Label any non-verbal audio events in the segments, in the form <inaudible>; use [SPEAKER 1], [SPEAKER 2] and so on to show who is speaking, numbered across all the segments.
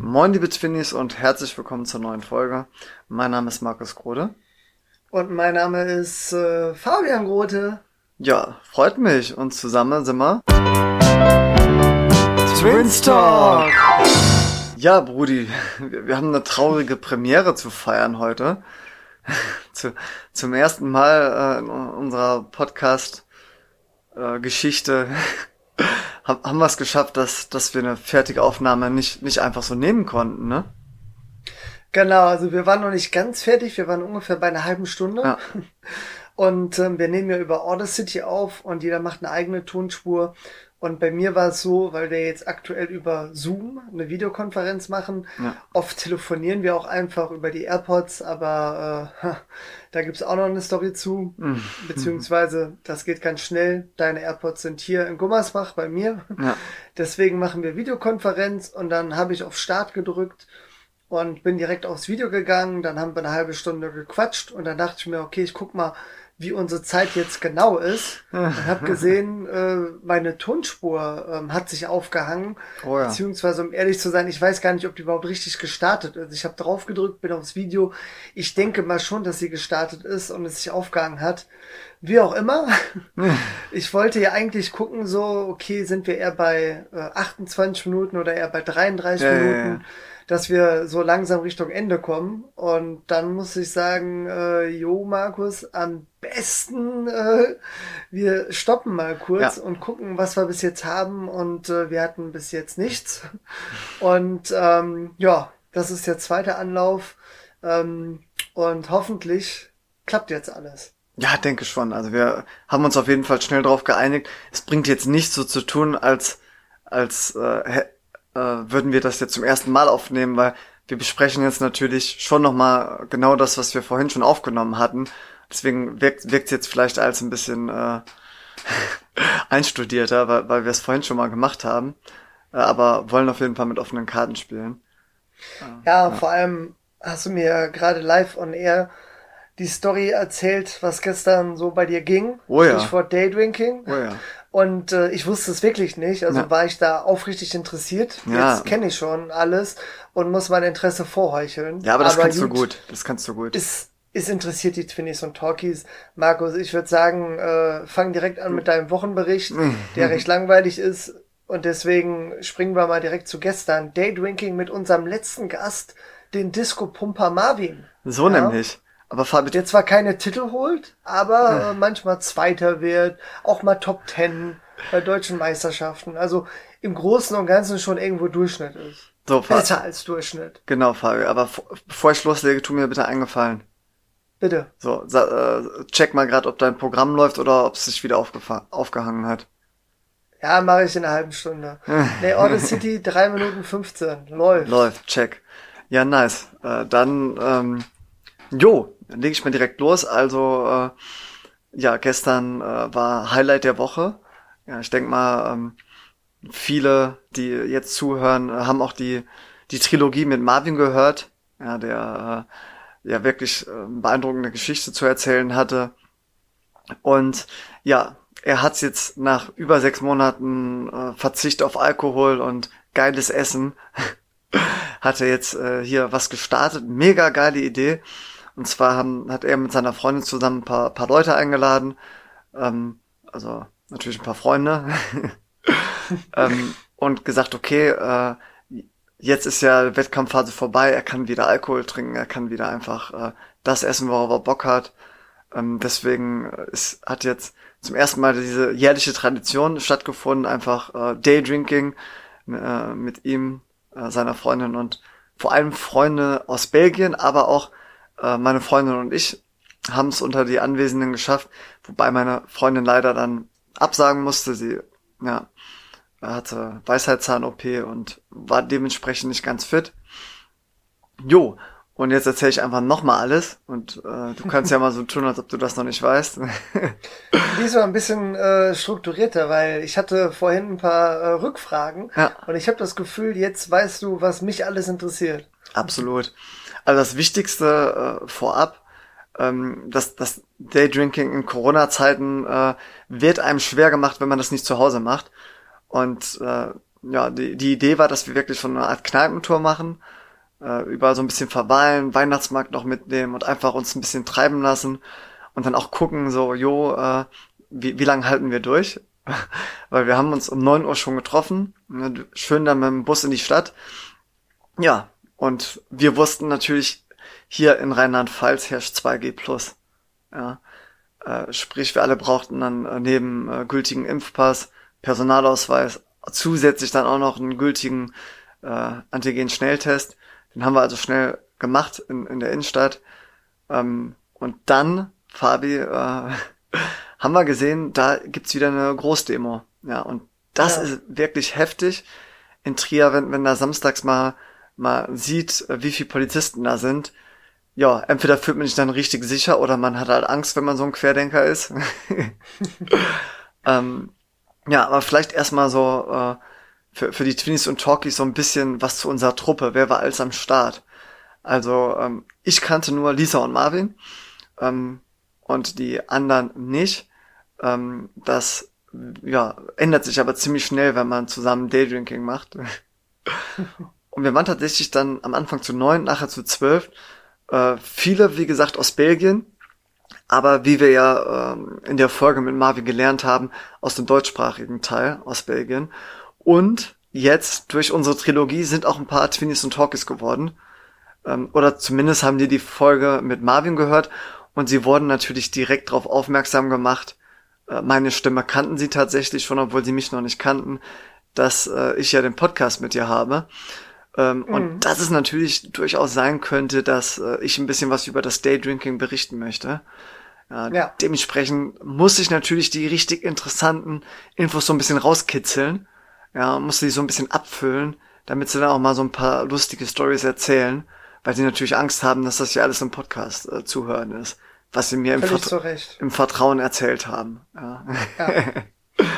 [SPEAKER 1] Moin liebe Twinnies und herzlich willkommen zur neuen Folge. Mein Name ist Markus Grode.
[SPEAKER 2] Und mein Name ist äh, Fabian Grote.
[SPEAKER 1] Ja, freut mich und zusammen sind wir
[SPEAKER 2] Twins Talk.
[SPEAKER 1] Ja, Brudi, wir, wir haben eine traurige Premiere zu feiern heute. <laughs> zu, zum ersten Mal äh, in unserer Podcast-Geschichte äh, haben wir es geschafft, dass, dass wir eine fertige Aufnahme nicht, nicht einfach so nehmen konnten, ne?
[SPEAKER 2] Genau, also wir waren noch nicht ganz fertig, wir waren ungefähr bei einer halben Stunde.
[SPEAKER 1] Ja. <laughs>
[SPEAKER 2] Und ähm, wir nehmen ja über Audacity auf und jeder macht eine eigene Tonspur. Und bei mir war es so, weil wir jetzt aktuell über Zoom eine Videokonferenz machen.
[SPEAKER 1] Ja.
[SPEAKER 2] Oft telefonieren wir auch einfach über die AirPods, aber äh, <laughs> da gibt's auch noch eine Story zu.
[SPEAKER 1] Mhm.
[SPEAKER 2] Beziehungsweise, das geht ganz schnell. Deine AirPods sind hier in Gummersbach bei mir.
[SPEAKER 1] Ja. <laughs>
[SPEAKER 2] Deswegen machen wir Videokonferenz und dann habe ich auf Start gedrückt und bin direkt aufs Video gegangen. Dann haben wir eine halbe Stunde gequatscht und dann dachte ich mir, okay, ich guck mal, wie unsere Zeit jetzt genau ist. Und habe gesehen, <laughs> äh, meine Tonspur ähm, hat sich aufgehangen.
[SPEAKER 1] Oh ja.
[SPEAKER 2] Beziehungsweise, um ehrlich zu sein, ich weiß gar nicht, ob die überhaupt richtig gestartet ist. Ich habe drauf gedrückt, bin aufs Video. Ich denke mal schon, dass sie gestartet ist und es sich aufgehangen hat. Wie auch immer. <laughs> Ich wollte ja eigentlich gucken, so, okay, sind wir eher bei äh, 28 Minuten oder eher bei 33
[SPEAKER 1] Ja,
[SPEAKER 2] Minuten,
[SPEAKER 1] ja.
[SPEAKER 2] Dass wir so langsam Richtung Ende kommen. Und dann muss ich sagen, äh, jo, Markus, am besten äh, wir stoppen mal kurz
[SPEAKER 1] Ja.
[SPEAKER 2] und gucken, was wir bis jetzt haben. Und äh, wir hatten bis jetzt nichts. Und ähm, ja, das ist der zweite Anlauf. Ähm, und hoffentlich klappt jetzt alles.
[SPEAKER 1] Ja, denke schon. Also wir haben uns auf jeden Fall schnell darauf geeinigt. Es bringt jetzt nicht so zu tun, als als äh, äh, würden wir das jetzt zum ersten Mal aufnehmen, weil wir besprechen jetzt natürlich schon nochmal genau das, was wir vorhin schon aufgenommen hatten. Deswegen wirkt wirkt jetzt vielleicht als ein bisschen äh, <laughs> einstudierter, weil, weil wir es vorhin schon mal gemacht haben. Äh, aber wollen auf jeden Fall mit offenen Karten spielen.
[SPEAKER 2] Ja, vor allem hast du mir gerade live on air die Story erzählt, was gestern so bei dir ging.
[SPEAKER 1] Oh ja.
[SPEAKER 2] Stichwort Daydrinking.
[SPEAKER 1] Oh ja.
[SPEAKER 2] Und äh, ich wusste es wirklich nicht. Also
[SPEAKER 1] Ja.
[SPEAKER 2] war ich da aufrichtig interessiert.
[SPEAKER 1] Ja.
[SPEAKER 2] Jetzt kenne ich schon alles und muss mein Interesse vorheucheln.
[SPEAKER 1] Ja, aber das kannst du gut. Das kannst du gut.
[SPEAKER 2] Es, es interessiert die Twinnies und Talkies. Markus, ich würde sagen, äh, fang direkt an mit deinem Wochenbericht, <laughs> der recht langweilig ist. Und deswegen springen wir mal direkt zu gestern. Daydrinking mit unserem letzten Gast, den Disco-Pumper Marvin.
[SPEAKER 1] So
[SPEAKER 2] Ja.
[SPEAKER 1] nämlich. Aber Fabi,
[SPEAKER 2] Der zwar keine Titel holt, aber äh, manchmal Zweiter wird, auch mal Top Ten bei deutschen Meisterschaften. Also im Großen und Ganzen schon irgendwo Durchschnitt ist.
[SPEAKER 1] so, Fabi.
[SPEAKER 2] Besser als Durchschnitt.
[SPEAKER 1] Genau, Fabio. Aber bevor ich loslege, tu mir bitte einen Gefallen.
[SPEAKER 2] Bitte.
[SPEAKER 1] So, äh, check mal gerade, ob dein Programm läuft oder ob es sich wieder aufgehangen hat.
[SPEAKER 2] Ja, mache ich in einer halben Stunde. <laughs> nee, Order City, 3 Minuten 15. Läuft.
[SPEAKER 1] Läuft, check. Ja, nice. Äh, dann, ähm, jo, lege ich mal direkt los. Also, äh, ja, gestern äh, war Highlight der Woche. Ja, ich denk mal, ähm, viele, die jetzt zuhören, haben auch die, die Trilogie mit Marvin gehört. Ja, der äh, ja wirklich äh, beeindruckende Geschichte zu erzählen hatte. Und ja, er hat's jetzt nach über sechs Monaten äh, Verzicht auf Alkohol und geiles Essen <laughs> hat er jetzt äh, hier was gestartet. Mega geile Idee. Und zwar haben, hat er mit seiner Freundin zusammen ein paar, paar Leute eingeladen. Ähm, also natürlich ein paar Freunde. <laughs> ähm, und gesagt, okay, äh, jetzt ist ja Wettkampfphase vorbei, er kann wieder Alkohol trinken, er kann wieder einfach äh, das essen, worauf er Bock hat. Ähm, deswegen ist, hat jetzt zum ersten Mal diese jährliche Tradition stattgefunden, einfach äh, Daydrinking äh, mit ihm, äh, seiner Freundin und vor allem Freunde aus Belgien, aber auch äh, meine Freundin und ich haben es unter die Anwesenden geschafft, wobei meine Freundin leider dann absagen musste. Sie ja, hatte Weisheitszahn-OP und war dementsprechend nicht ganz fit. Jo, und jetzt erzähle ich einfach nochmal alles und äh, du kannst ja mal so tun, als ob du das noch nicht weißt. <laughs>
[SPEAKER 2] Diesmal ein bisschen äh, strukturierter, weil ich hatte vorhin ein paar äh, Rückfragen
[SPEAKER 1] Ja.
[SPEAKER 2] und ich habe das Gefühl, jetzt weißt du, was mich alles interessiert.
[SPEAKER 1] Absolut. Also das Wichtigste äh, vorab, ähm, das, das Daydrinking in Corona-Zeiten äh, wird einem schwer gemacht, wenn man das nicht zu Hause macht. Und äh, ja, die, die Idee war, dass wir wirklich so eine Art Kneipentour machen, äh, überall so ein bisschen verweilen, Weihnachtsmarkt noch mitnehmen und einfach uns ein bisschen treiben lassen und dann auch gucken, so, jo, äh, wie, wie lange halten wir durch? <laughs> Weil wir haben uns um neun Uhr schon getroffen, ne, schön dann mit dem Bus in die Stadt. Ja, und wir wussten natürlich, hier in Rheinland-Pfalz herrscht 2G+. Ja, äh, sprich, wir alle brauchten dann äh, neben äh, gültigen Impfpass, Personalausweis, zusätzlich dann auch noch einen gültigen äh, Antigen-Schnelltest. Den haben wir also schnell gemacht in, in der Innenstadt. Ähm, und dann, Fabi, äh, <laughs> haben wir gesehen, da gibt's wieder eine Großdemo. Ja, und das ja. ist wirklich heftig in Trier, wenn, wenn da samstags mal, mal sieht, wie viele Polizisten da sind. Ja, entweder fühlt man sich dann richtig sicher oder man hat halt Angst, wenn man so ein Querdenker ist. <laughs> ähm, ja, aber vielleicht erstmal so äh, für, für die Twinnies und Talkies so ein bisschen was zu unserer Truppe. Wer war alles am Start? Also ähm, ich kannte nur Lisa und Marvin ähm, und die anderen nicht. Ähm, das ja, ändert sich aber ziemlich schnell, wenn man zusammen Daydrinking macht. <laughs> und wir waren tatsächlich dann am Anfang zu neun, nachher zu zwölf. Äh, viele, wie gesagt, aus Belgien aber wie wir ja ähm, in der Folge mit Marvin gelernt haben, aus dem deutschsprachigen Teil aus Belgien. Und jetzt durch unsere Trilogie sind auch ein paar Twinnies und Talkies geworden. Ähm, oder zumindest haben die die Folge mit Marvin gehört und sie wurden natürlich direkt darauf aufmerksam gemacht. Äh, meine Stimme kannten sie tatsächlich schon, obwohl sie mich noch nicht kannten, dass äh, ich ja den Podcast mit ihr habe. Ähm, mhm. Und dass es natürlich durchaus sein könnte, dass äh, ich ein bisschen was über das Daydrinking berichten möchte. Ja, ja. Dementsprechend muss ich natürlich die richtig interessanten Infos so ein bisschen rauskitzeln. Ja, muss sie so ein bisschen abfüllen, damit sie dann auch mal so ein paar lustige Stories erzählen, weil sie natürlich Angst haben, dass das ja alles im Podcast äh, zuhören ist, was sie mir im, Vertra im, Vertrauen erzählt haben. Ja.
[SPEAKER 2] ja.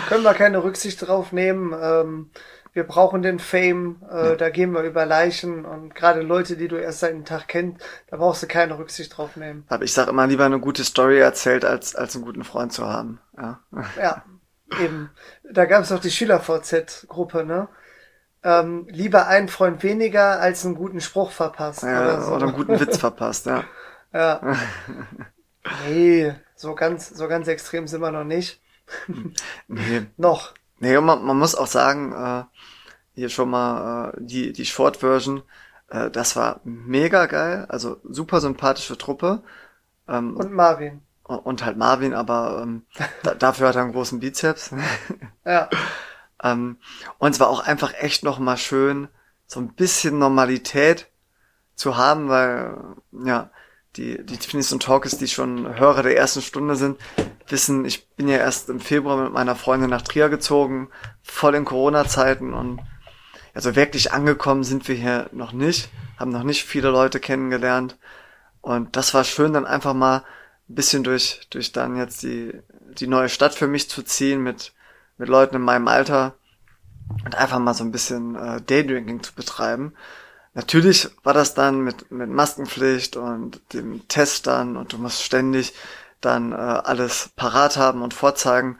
[SPEAKER 2] Können wir keine Rücksicht drauf nehmen. Ähm, wir brauchen den Fame, äh, ja. da gehen wir über Leichen und gerade Leute, die du erst seit einem Tag kennst, da brauchst du keine Rücksicht drauf nehmen.
[SPEAKER 1] Aber ich sag immer lieber eine gute Story erzählt, als, als einen guten Freund zu haben. Ja, <laughs>
[SPEAKER 2] ja eben. Da gab es auch die Schüler-VZ-Gruppe, ne? Ähm, lieber einen Freund weniger als einen guten Spruch verpasst.
[SPEAKER 1] Ja, oder, so. oder einen guten Witz verpasst, ja. <laughs>
[SPEAKER 2] ja. <laughs> nee, so ganz, so ganz extrem sind wir noch nicht.
[SPEAKER 1] nee. noch. Nee, man, man muss auch sagen, äh, hier schon mal äh, die, die Short-Version, äh, das war mega geil, also super sympathische Truppe.
[SPEAKER 2] Ähm, und Marvin.
[SPEAKER 1] Und halt Marvin, aber ähm, <laughs> da, dafür hat er einen großen Bizeps.
[SPEAKER 2] ja. <laughs>
[SPEAKER 1] ähm, und es war auch einfach echt noch mal schön, so ein bisschen Normalität zu haben, weil, ja, die, die Twinies und Talkies, die schon Hörer der ersten Stunde sind, wissen, ich bin ja erst im Februar mit meiner Freundin nach Trier gezogen, voll in Corona-Zeiten und also wirklich angekommen sind wir hier noch nicht, haben noch nicht viele Leute kennengelernt und das war schön, dann einfach mal ein bisschen durch, durch dann jetzt die, die neue Stadt für mich zu ziehen mit, mit Leuten in meinem Alter und einfach mal so ein bisschen äh, Daydrinking zu betreiben. Natürlich war das dann mit, mit Maskenpflicht und dem Test dann und du musst ständig dann äh, alles parat haben und vorzeigen.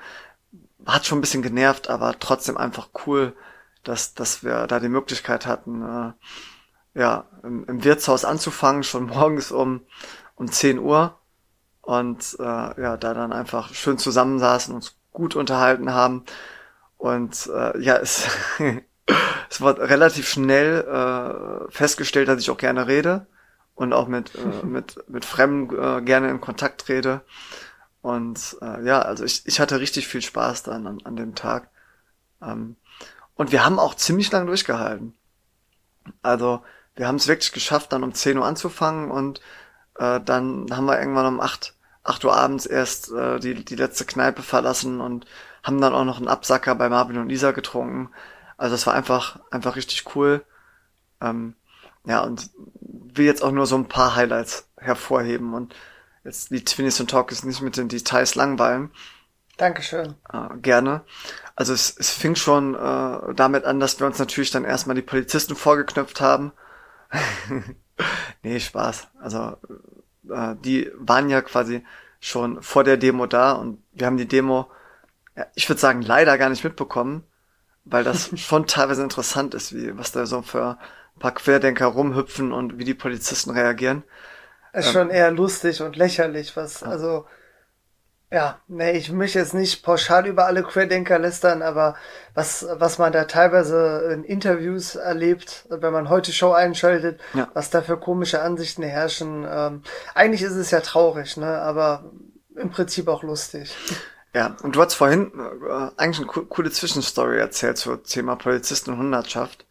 [SPEAKER 1] Hat schon ein bisschen genervt, aber trotzdem einfach cool, dass, dass wir da die Möglichkeit hatten, äh, ja, im, im Wirtshaus anzufangen, schon <laughs> morgens um, um 10 Uhr und äh, ja, da dann einfach schön zusammensaßen, uns gut unterhalten haben und äh, ja, es <laughs> es wird relativ schnell äh, festgestellt, dass ich auch gerne rede und auch mit, äh, <laughs> mit, mit Fremden äh, gerne in Kontakt trete. Und äh, ja, also ich, ich hatte richtig viel Spaß dann an, an dem Tag. Ähm, und wir haben auch ziemlich lang durchgehalten. Also wir haben es wirklich geschafft, dann um 10 Uhr anzufangen und äh, dann haben wir irgendwann um 8, 8 Uhr abends erst äh, die, die letzte Kneipe verlassen und haben dann auch noch einen Absacker bei Marvin und Lisa getrunken. Also es war einfach, einfach richtig cool. Ähm, ja, und will jetzt auch nur so ein paar Highlights hervorheben und jetzt die Twinnies und Talkies nicht mit den Details langweilen.
[SPEAKER 2] Dankeschön.
[SPEAKER 1] Äh, gerne. Also es, es fing schon äh, damit an, dass wir uns natürlich dann erstmal die Polizisten vorgeknöpft haben. <laughs> nee, Spaß. Also äh, die waren ja quasi schon vor der Demo da und wir haben die Demo, ja, ich würde sagen, leider gar nicht mitbekommen, weil das <laughs> schon teilweise interessant ist, wie was da so für ein paar Querdenker rumhüpfen und wie die Polizisten reagieren.
[SPEAKER 2] Ist ähm, schon eher lustig und lächerlich, was, ja. also ja, nee, ich möchte jetzt nicht pauschal über alle Querdenker lästern, aber was, was man da teilweise in Interviews erlebt, wenn man heute Show einschaltet, ja. was da für komische Ansichten herrschen, ähm, eigentlich ist es ja traurig, ne, aber im Prinzip auch lustig.
[SPEAKER 1] Ja, und du hast vorhin äh, eigentlich eine coole Zwischenstory erzählt zum Thema Polizisten und Hundertschaft.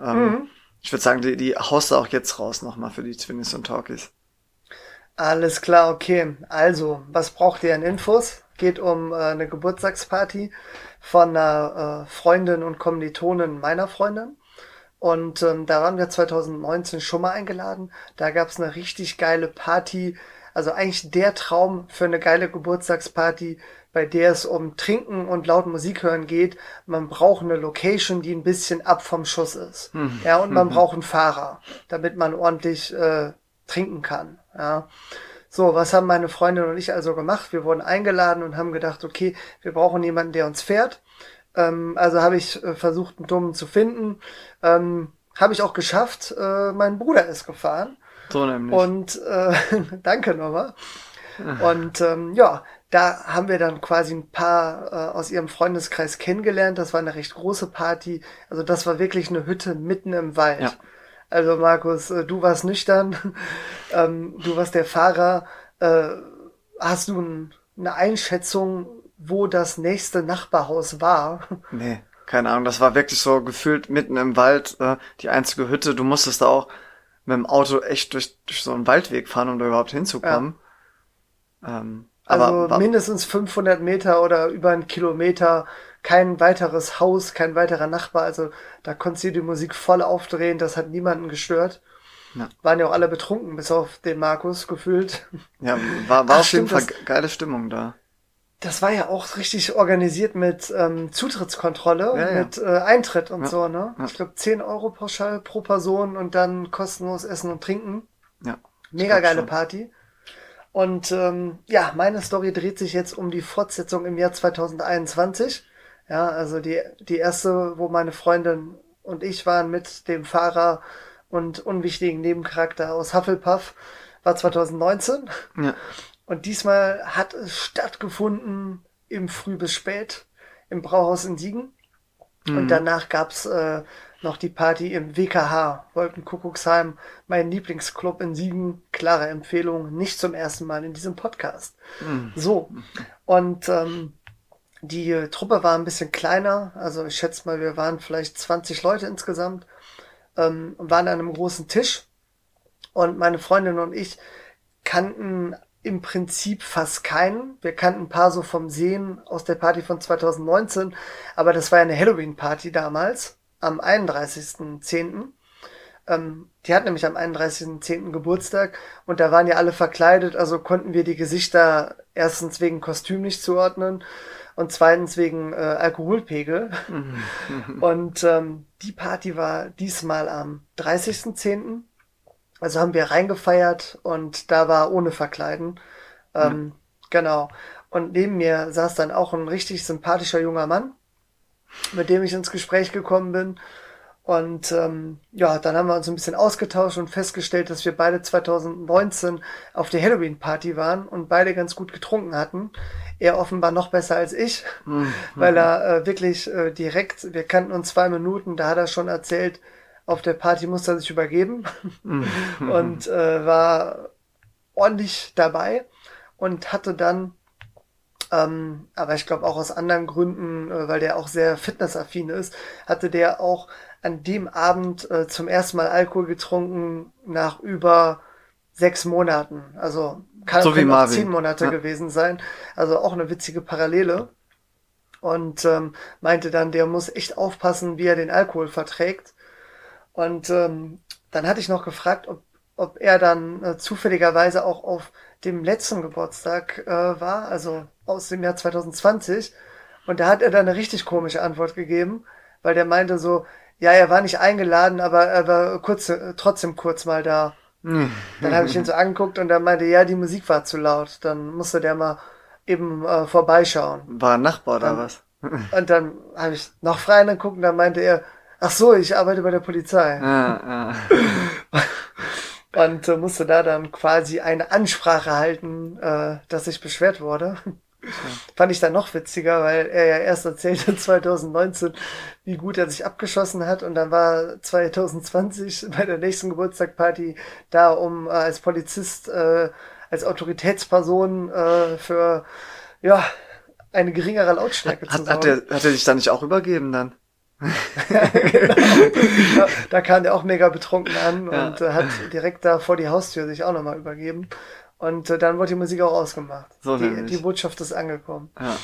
[SPEAKER 1] Ähm, mhm. Ich würde sagen, die, die haust du auch jetzt raus nochmal für die Twinnies und Talkies.
[SPEAKER 2] Alles klar, okay. Also, was braucht ihr an Infos? Geht um äh, eine Geburtstagsparty von einer äh, Freundin und Kommilitonin meiner Freundin. Und ähm, da waren wir 2019 schon mal eingeladen. Da gab's eine richtig geile Party. Also eigentlich der Traum für eine geile Geburtstagsparty, bei der es um Trinken und laut Musik hören geht. Man braucht eine Location, die ein bisschen ab vom Schuss ist. Mhm. Ja, und man mhm. braucht einen Fahrer, damit man ordentlich äh, trinken kann. Ja. So, was haben meine Freundin und ich also gemacht? Wir wurden eingeladen und haben gedacht, okay, wir brauchen jemanden, der uns fährt. Ähm, also habe ich äh, versucht, einen Dummen zu finden. Ähm, habe ich auch geschafft. Äh, mein Bruder ist gefahren.
[SPEAKER 1] So nämlich.
[SPEAKER 2] Und äh, <laughs> danke nochmal. Und ähm, ja, da haben wir dann quasi ein paar äh, aus ihrem Freundeskreis kennengelernt. Das war eine recht große Party. Also das war wirklich eine Hütte mitten im Wald. Ja. Also Markus, äh, du warst nüchtern, <laughs> ähm, du warst der Fahrer. Äh, hast du ein, eine Einschätzung, wo das nächste Nachbarhaus war? <laughs>
[SPEAKER 1] Nee, keine Ahnung. Das war wirklich so gefühlt mitten im Wald, äh, die einzige Hütte. Du musstest da auch mit dem Auto echt durch, durch so einen Waldweg fahren, um da überhaupt hinzukommen.
[SPEAKER 2] Ja. Ähm, also mindestens 500 Meter oder über einen Kilometer kein weiteres Haus, kein weiterer Nachbar. Also da konntest du die Musik voll aufdrehen, das hat niemanden gestört. Ja. Waren ja auch alle betrunken, bis auf den Markus gefühlt.
[SPEAKER 1] Ja, war, war Ach, auf jeden Fall geile Stimmung da.
[SPEAKER 2] Das war ja auch richtig organisiert mit ähm, Zutrittskontrolle, ja, ja. mit äh, Eintritt und so, ne? Ich glaube 10 Euro pauschal pro Person und dann kostenlos Essen und Trinken. Ja. Mega geile schon. Party. Und ähm, ja, meine Story dreht sich jetzt um die Fortsetzung im Jahr 2021. Ja, also die, die erste, wo meine Freundin und ich waren mit dem Fahrer und unwichtigen Nebencharakter aus Hufflepuff, war 2019. Ja. Und diesmal hat es stattgefunden im Früh bis spät im Brauhaus in Siegen. Mhm. Und danach gab's äh, noch die Party im WKH, Wolkenkuckucksheim, mein Lieblingsclub in Siegen. Klare Empfehlung, nicht zum ersten Mal in diesem Podcast. Mhm. So. Und ähm, die äh, Truppe war ein bisschen kleiner, also ich schätze mal, wir waren vielleicht 20 Leute insgesamt, ähm, waren an einem großen Tisch und meine Freundin und ich kannten im Prinzip fast keinen. Wir kannten ein paar so vom Sehen aus der Party von 2019, aber das war ja eine Halloween-Party damals, am 31.10. Ähm, die hat nämlich am 31.10. Geburtstag und da waren ja alle verkleidet, also konnten wir die Gesichter erstens wegen Kostüm nicht zuordnen und zweitens wegen äh, Alkoholpegel. Mhm. <laughs> und ähm, die Party war diesmal am 30.10. Also haben wir reingefeiert und da war ohne Verkleiden. Ähm, mhm. Genau. Und neben mir saß dann auch ein richtig sympathischer junger Mann, mit dem ich ins Gespräch gekommen bin. Und ähm, ja, dann haben wir uns ein bisschen ausgetauscht und festgestellt, dass wir beide 2019 auf der Halloween-Party waren und beide ganz gut getrunken hatten. Er offenbar noch besser als ich, mhm. <laughs> weil er äh, wirklich äh, direkt, wir kannten uns zwei Minuten, da hat er schon erzählt, auf der Party musste er sich übergeben mhm. <laughs> und äh, war ordentlich dabei und hatte dann ähm, aber ich glaube auch aus anderen Gründen, äh, weil der auch sehr fitnessaffin ist, hatte der auch an dem Abend äh, zum ersten Mal Alkohol getrunken nach über sechs Monaten. Also kann so auch zehn Monate ja. gewesen sein. Also auch eine witzige Parallele. Und ähm, meinte dann, der muss echt aufpassen, wie er den Alkohol verträgt. Und ähm, dann hatte ich noch gefragt, ob, ob er dann äh, zufälligerweise auch auf dem letzten Geburtstag äh, war, also aus dem Jahr 2020. Und da hat er dann eine richtig komische Antwort gegeben, weil der meinte so, ja, er war nicht eingeladen, aber er war kurz, trotzdem kurz mal da. <laughs> Dann habe ich ihn so angeguckt und er meinte, ja, die Musik war zu laut. Dann musste der mal eben äh, vorbeischauen.
[SPEAKER 1] War ein Nachbar oder ähm, was? <laughs>
[SPEAKER 2] Und dann habe ich noch frei angeguckt und dann meinte er, ach so, ich arbeite bei der Polizei.
[SPEAKER 1] Ja, ja. <laughs>
[SPEAKER 2] und äh, musste da dann quasi eine Ansprache halten, äh, dass ich beschwert wurde. Fand ich dann noch witziger, weil er ja erst erzählte <laughs> 2019, wie gut er sich abgeschossen hat und dann war 2020 <laughs> bei der nächsten Geburtstagparty da, um äh, als Polizist, äh, als Autoritätsperson äh, für ja eine geringere Lautstärke
[SPEAKER 1] hat,
[SPEAKER 2] zu sorgen.
[SPEAKER 1] hat, er, hat er dich da nicht auch übergeben dann? <laughs>
[SPEAKER 2] genau. da, da kam der auch mega betrunken an
[SPEAKER 1] Ja.
[SPEAKER 2] und äh, hat direkt da vor die Haustür sich auch nochmal übergeben. Und äh, dann wurde die Musik auch ausgemacht.
[SPEAKER 1] So
[SPEAKER 2] die, die Botschaft ist angekommen.
[SPEAKER 1] Ja.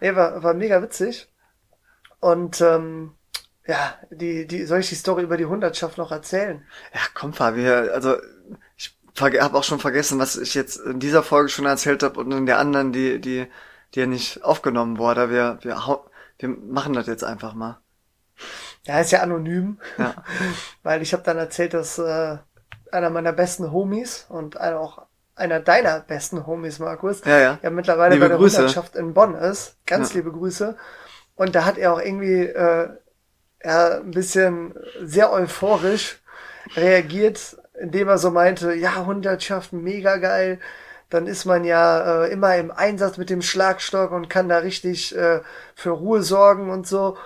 [SPEAKER 2] Nee, war, war mega witzig. Und ähm, ja, die, die, soll ich die Story über die Hundertschaft noch erzählen?
[SPEAKER 1] Ja, komm, Fabi, also ich habe auch schon vergessen, was ich jetzt in dieser Folge schon erzählt habe und in der anderen, die, die, die ja nicht aufgenommen wurde. Wir, wir, wir machen das jetzt einfach mal.
[SPEAKER 2] Ja, ist ja anonym,
[SPEAKER 1] Ja. <laughs>
[SPEAKER 2] weil ich habe dann erzählt, dass äh, einer meiner besten Homies und einer auch einer deiner besten Homies, Markus,
[SPEAKER 1] Ja, ja.
[SPEAKER 2] ja mittlerweile
[SPEAKER 1] Liebe
[SPEAKER 2] bei der
[SPEAKER 1] Grüße.
[SPEAKER 2] Hundertschaft in Bonn ist. Ganz
[SPEAKER 1] Ja.
[SPEAKER 2] liebe Grüße. Und da hat er auch irgendwie äh, ja, ein bisschen sehr euphorisch reagiert, indem er so meinte, ja, Hundertschaft, mega geil. Dann ist man ja äh, immer im Einsatz mit dem Schlagstock und kann da richtig äh, für Ruhe sorgen und so.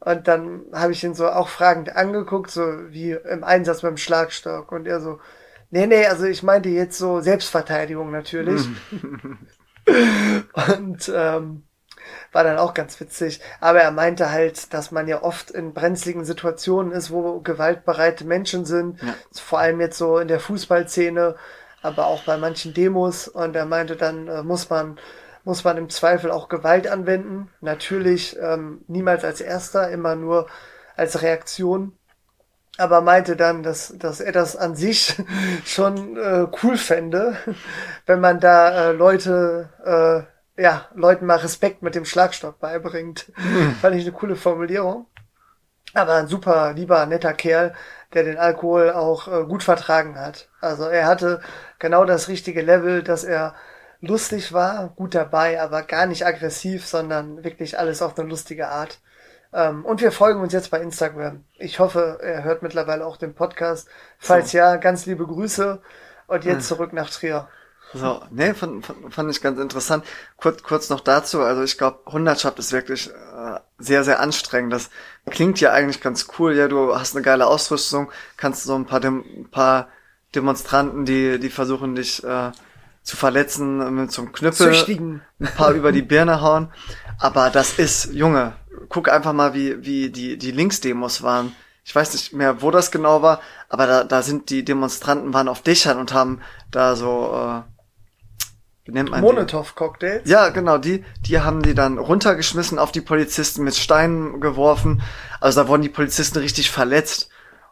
[SPEAKER 2] Und dann habe ich ihn so auch fragend angeguckt, so wie im Einsatz beim Schlagstock. Und er so, nee, nee, also ich meinte jetzt so Selbstverteidigung natürlich. Und ähm, war dann auch ganz witzig. Aber er meinte halt, dass man ja oft in brenzligen Situationen ist, wo gewaltbereite Menschen sind.
[SPEAKER 1] Ja.
[SPEAKER 2] Vor allem jetzt so in der Fußballszene, aber auch bei manchen Demos. Und er meinte, dann äh, muss man muss man im Zweifel auch Gewalt anwenden. Natürlich ähm, niemals als erster, immer nur als Reaktion. Aber meinte dann, dass, dass er das an sich <laughs> schon äh, cool fände, <laughs> wenn man da äh, Leute, äh, ja, Leuten mal Respekt mit dem Schlagstock beibringt. <laughs> Fand ich eine coole Formulierung. Aber ein super lieber, netter Kerl, der den Alkohol auch äh, gut vertragen hat. Also er hatte genau das richtige Level, dass er lustig war, gut dabei, aber gar nicht aggressiv, sondern wirklich alles auf eine lustige Art. Ähm, und wir folgen uns jetzt bei Instagram. Ich hoffe, er hört mittlerweile auch den Podcast. Falls ja, ganz liebe Grüße. Und jetzt zurück nach Trier.
[SPEAKER 1] So, nee, fand, fand, fand ich ganz interessant. Kurz, kurz noch dazu, also ich glaube, Hundertschaft ist wirklich äh, sehr, sehr anstrengend. Das klingt ja eigentlich ganz cool, ja, du hast eine geile Ausrüstung, kannst so ein paar, Dem paar Demonstranten, die, die versuchen dich äh, zu verletzen, mit so einem Knüppel
[SPEAKER 2] Züchtigen.
[SPEAKER 1] ein paar über die <laughs> Birne hauen. Aber das ist, Junge, guck einfach mal, wie, wie die, die Linksdemos waren. Ich weiß nicht mehr, wo das genau war, aber da, da sind die Demonstranten waren auf Dächern und haben da so, äh, wie nennt man die?
[SPEAKER 2] Monotov-Cocktails.
[SPEAKER 1] Ja, genau, die, die haben die dann runtergeschmissen auf die Polizisten mit Steinen geworfen. Also da wurden die Polizisten richtig verletzt.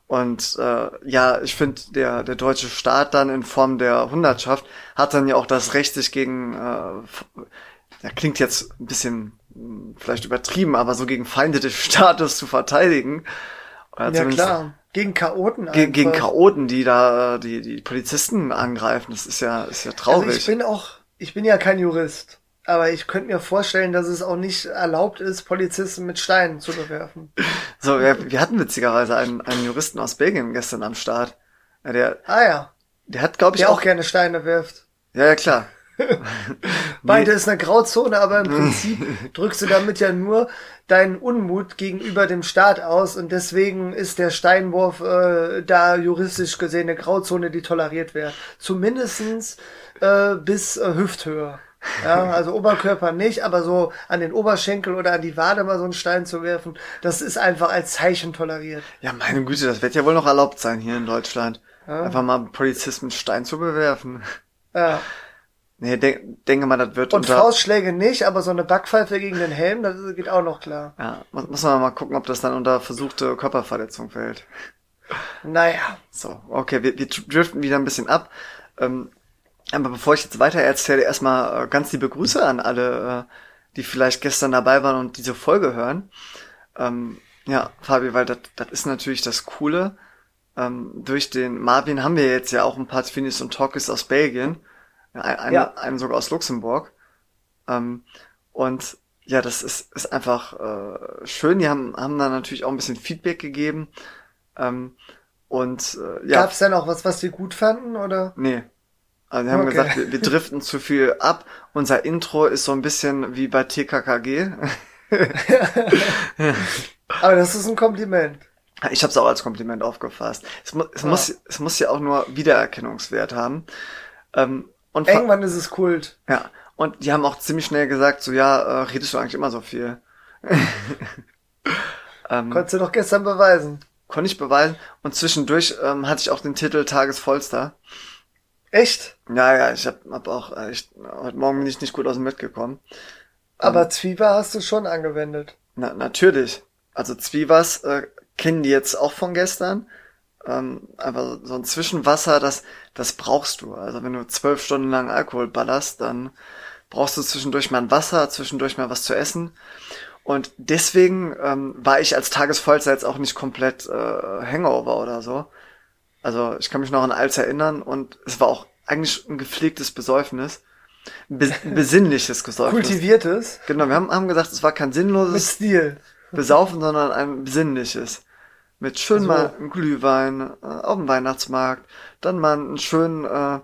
[SPEAKER 1] Und äh, ja, ich finde, der, der deutsche Staat dann in Form der Hundertschaft hat dann ja auch das Recht, sich gegen, äh, ja, klingt jetzt ein bisschen vielleicht übertrieben, aber so gegen Feinde des Staates zu verteidigen. Oder
[SPEAKER 2] Ja, klar. Gegen Chaoten
[SPEAKER 1] Ge gegen
[SPEAKER 2] einfach.
[SPEAKER 1] Chaoten, die da die, die Polizisten angreifen. Das ist ja, ist ja traurig.
[SPEAKER 2] Also ich bin auch, ich bin ja kein Jurist. Aber ich könnte mir vorstellen, dass es auch nicht erlaubt ist, Polizisten mit Steinen zu bewerfen.
[SPEAKER 1] So, wir, wir hatten witzigerweise einen, einen Juristen aus Belgien gestern am Start. Ja, der,
[SPEAKER 2] Ah ja,
[SPEAKER 1] der hat, glaube ich,
[SPEAKER 2] der auch
[SPEAKER 1] auch.
[SPEAKER 2] gerne Steine wirft.
[SPEAKER 1] Ja, ja, klar.
[SPEAKER 2] Beide ist eine Grauzone, aber im <laughs> Prinzip drückst du damit ja nur deinen Unmut gegenüber dem Staat aus und deswegen ist der Steinwurf äh, da juristisch gesehen eine Grauzone, die toleriert wird. Zumindestens äh, bis äh, Hüfthöhe. Ja, also Oberkörper nicht, aber so an den Oberschenkel oder an die Wade mal so einen Stein zu werfen, das ist einfach als Zeichen toleriert.
[SPEAKER 1] Ja, meine Güte, das wird ja wohl noch erlaubt sein hier in Deutschland. Einfach mal Polizisten Stein zu bewerfen.
[SPEAKER 2] Ja.
[SPEAKER 1] Nee, denk, denke mal, das wird
[SPEAKER 2] Und
[SPEAKER 1] unter.
[SPEAKER 2] Faustschläge nicht, aber so eine Backpfeife gegen den Helm, das geht auch noch klar.
[SPEAKER 1] Ja, muss, muss man mal gucken, ob das dann unter versuchte Körperverletzung fällt.
[SPEAKER 2] Naja.
[SPEAKER 1] So, okay, wir, wir driften wieder ein bisschen ab. Ähm, aber bevor ich jetzt weiter erzähle, erstmal äh, ganz liebe Grüße an alle, äh, die vielleicht gestern dabei waren und diese Folge hören. Ähm, ja, Fabi, weil das das ist natürlich das Coole. Ähm, durch den Marvin haben wir jetzt ja auch ein paar Finis und Talkies aus Belgien. Ein,
[SPEAKER 2] Ja.
[SPEAKER 1] einen sogar aus Luxemburg. Ähm, und ja, das ist, ist einfach äh, schön. Die haben, haben da natürlich auch ein bisschen Feedback gegeben. Ähm, und äh, ja.
[SPEAKER 2] Gab's denn auch was, was die gut fanden, oder?
[SPEAKER 1] Nee. Also die haben
[SPEAKER 2] Okay.
[SPEAKER 1] gesagt, wir, wir driften zu viel ab. Unser Intro ist so ein bisschen wie bei TKKG. <laughs>
[SPEAKER 2] Aber das ist ein Kompliment.
[SPEAKER 1] Ich habe es auch als Kompliment aufgefasst. Es, mu es,
[SPEAKER 2] Ja.
[SPEAKER 1] muss, es muss ja auch nur Wiedererkennungswert haben. Ähm, und
[SPEAKER 2] Irgendwann ist es Kult.
[SPEAKER 1] ja, und die haben auch ziemlich schnell gesagt, so ja, äh, redest du eigentlich immer so viel. <laughs> ähm,
[SPEAKER 2] Konntest du doch gestern beweisen.
[SPEAKER 1] konnte ich beweisen. Und zwischendurch ähm, hatte ich auch den Titel Tagesvollster.
[SPEAKER 2] Echt?
[SPEAKER 1] Ja, ja, ich habe hab auch, äh, ich, heute Morgen bin ich nicht gut aus dem Bett gekommen.
[SPEAKER 2] Aber Zwieber hast du schon angewendet.
[SPEAKER 1] Na, natürlich. Also Zwiebers äh, kennen die jetzt auch von gestern. Ähm, aber so ein Zwischenwasser, das, das brauchst du. Also wenn du zwölf Stunden lang Alkohol ballerst, dann brauchst du zwischendurch mal ein Wasser, zwischendurch mal was zu essen. Und deswegen ähm, war ich als Tagesvollster jetzt auch nicht komplett äh, Hangover oder so. Also ich kann mich noch an alles erinnern und es war auch eigentlich ein gepflegtes Besäufnis. Be <laughs> besinnliches Besäufnis.
[SPEAKER 2] Kultiviertes.
[SPEAKER 1] Genau, wir haben, haben gesagt, es war kein
[SPEAKER 2] Mit
[SPEAKER 1] sinnloses
[SPEAKER 2] Stil.
[SPEAKER 1] Besaufen, sondern ein besinnliches. Mit schön
[SPEAKER 2] So.
[SPEAKER 1] mal ein Glühwein äh, auf dem Weihnachtsmarkt, dann mal einen schönen äh,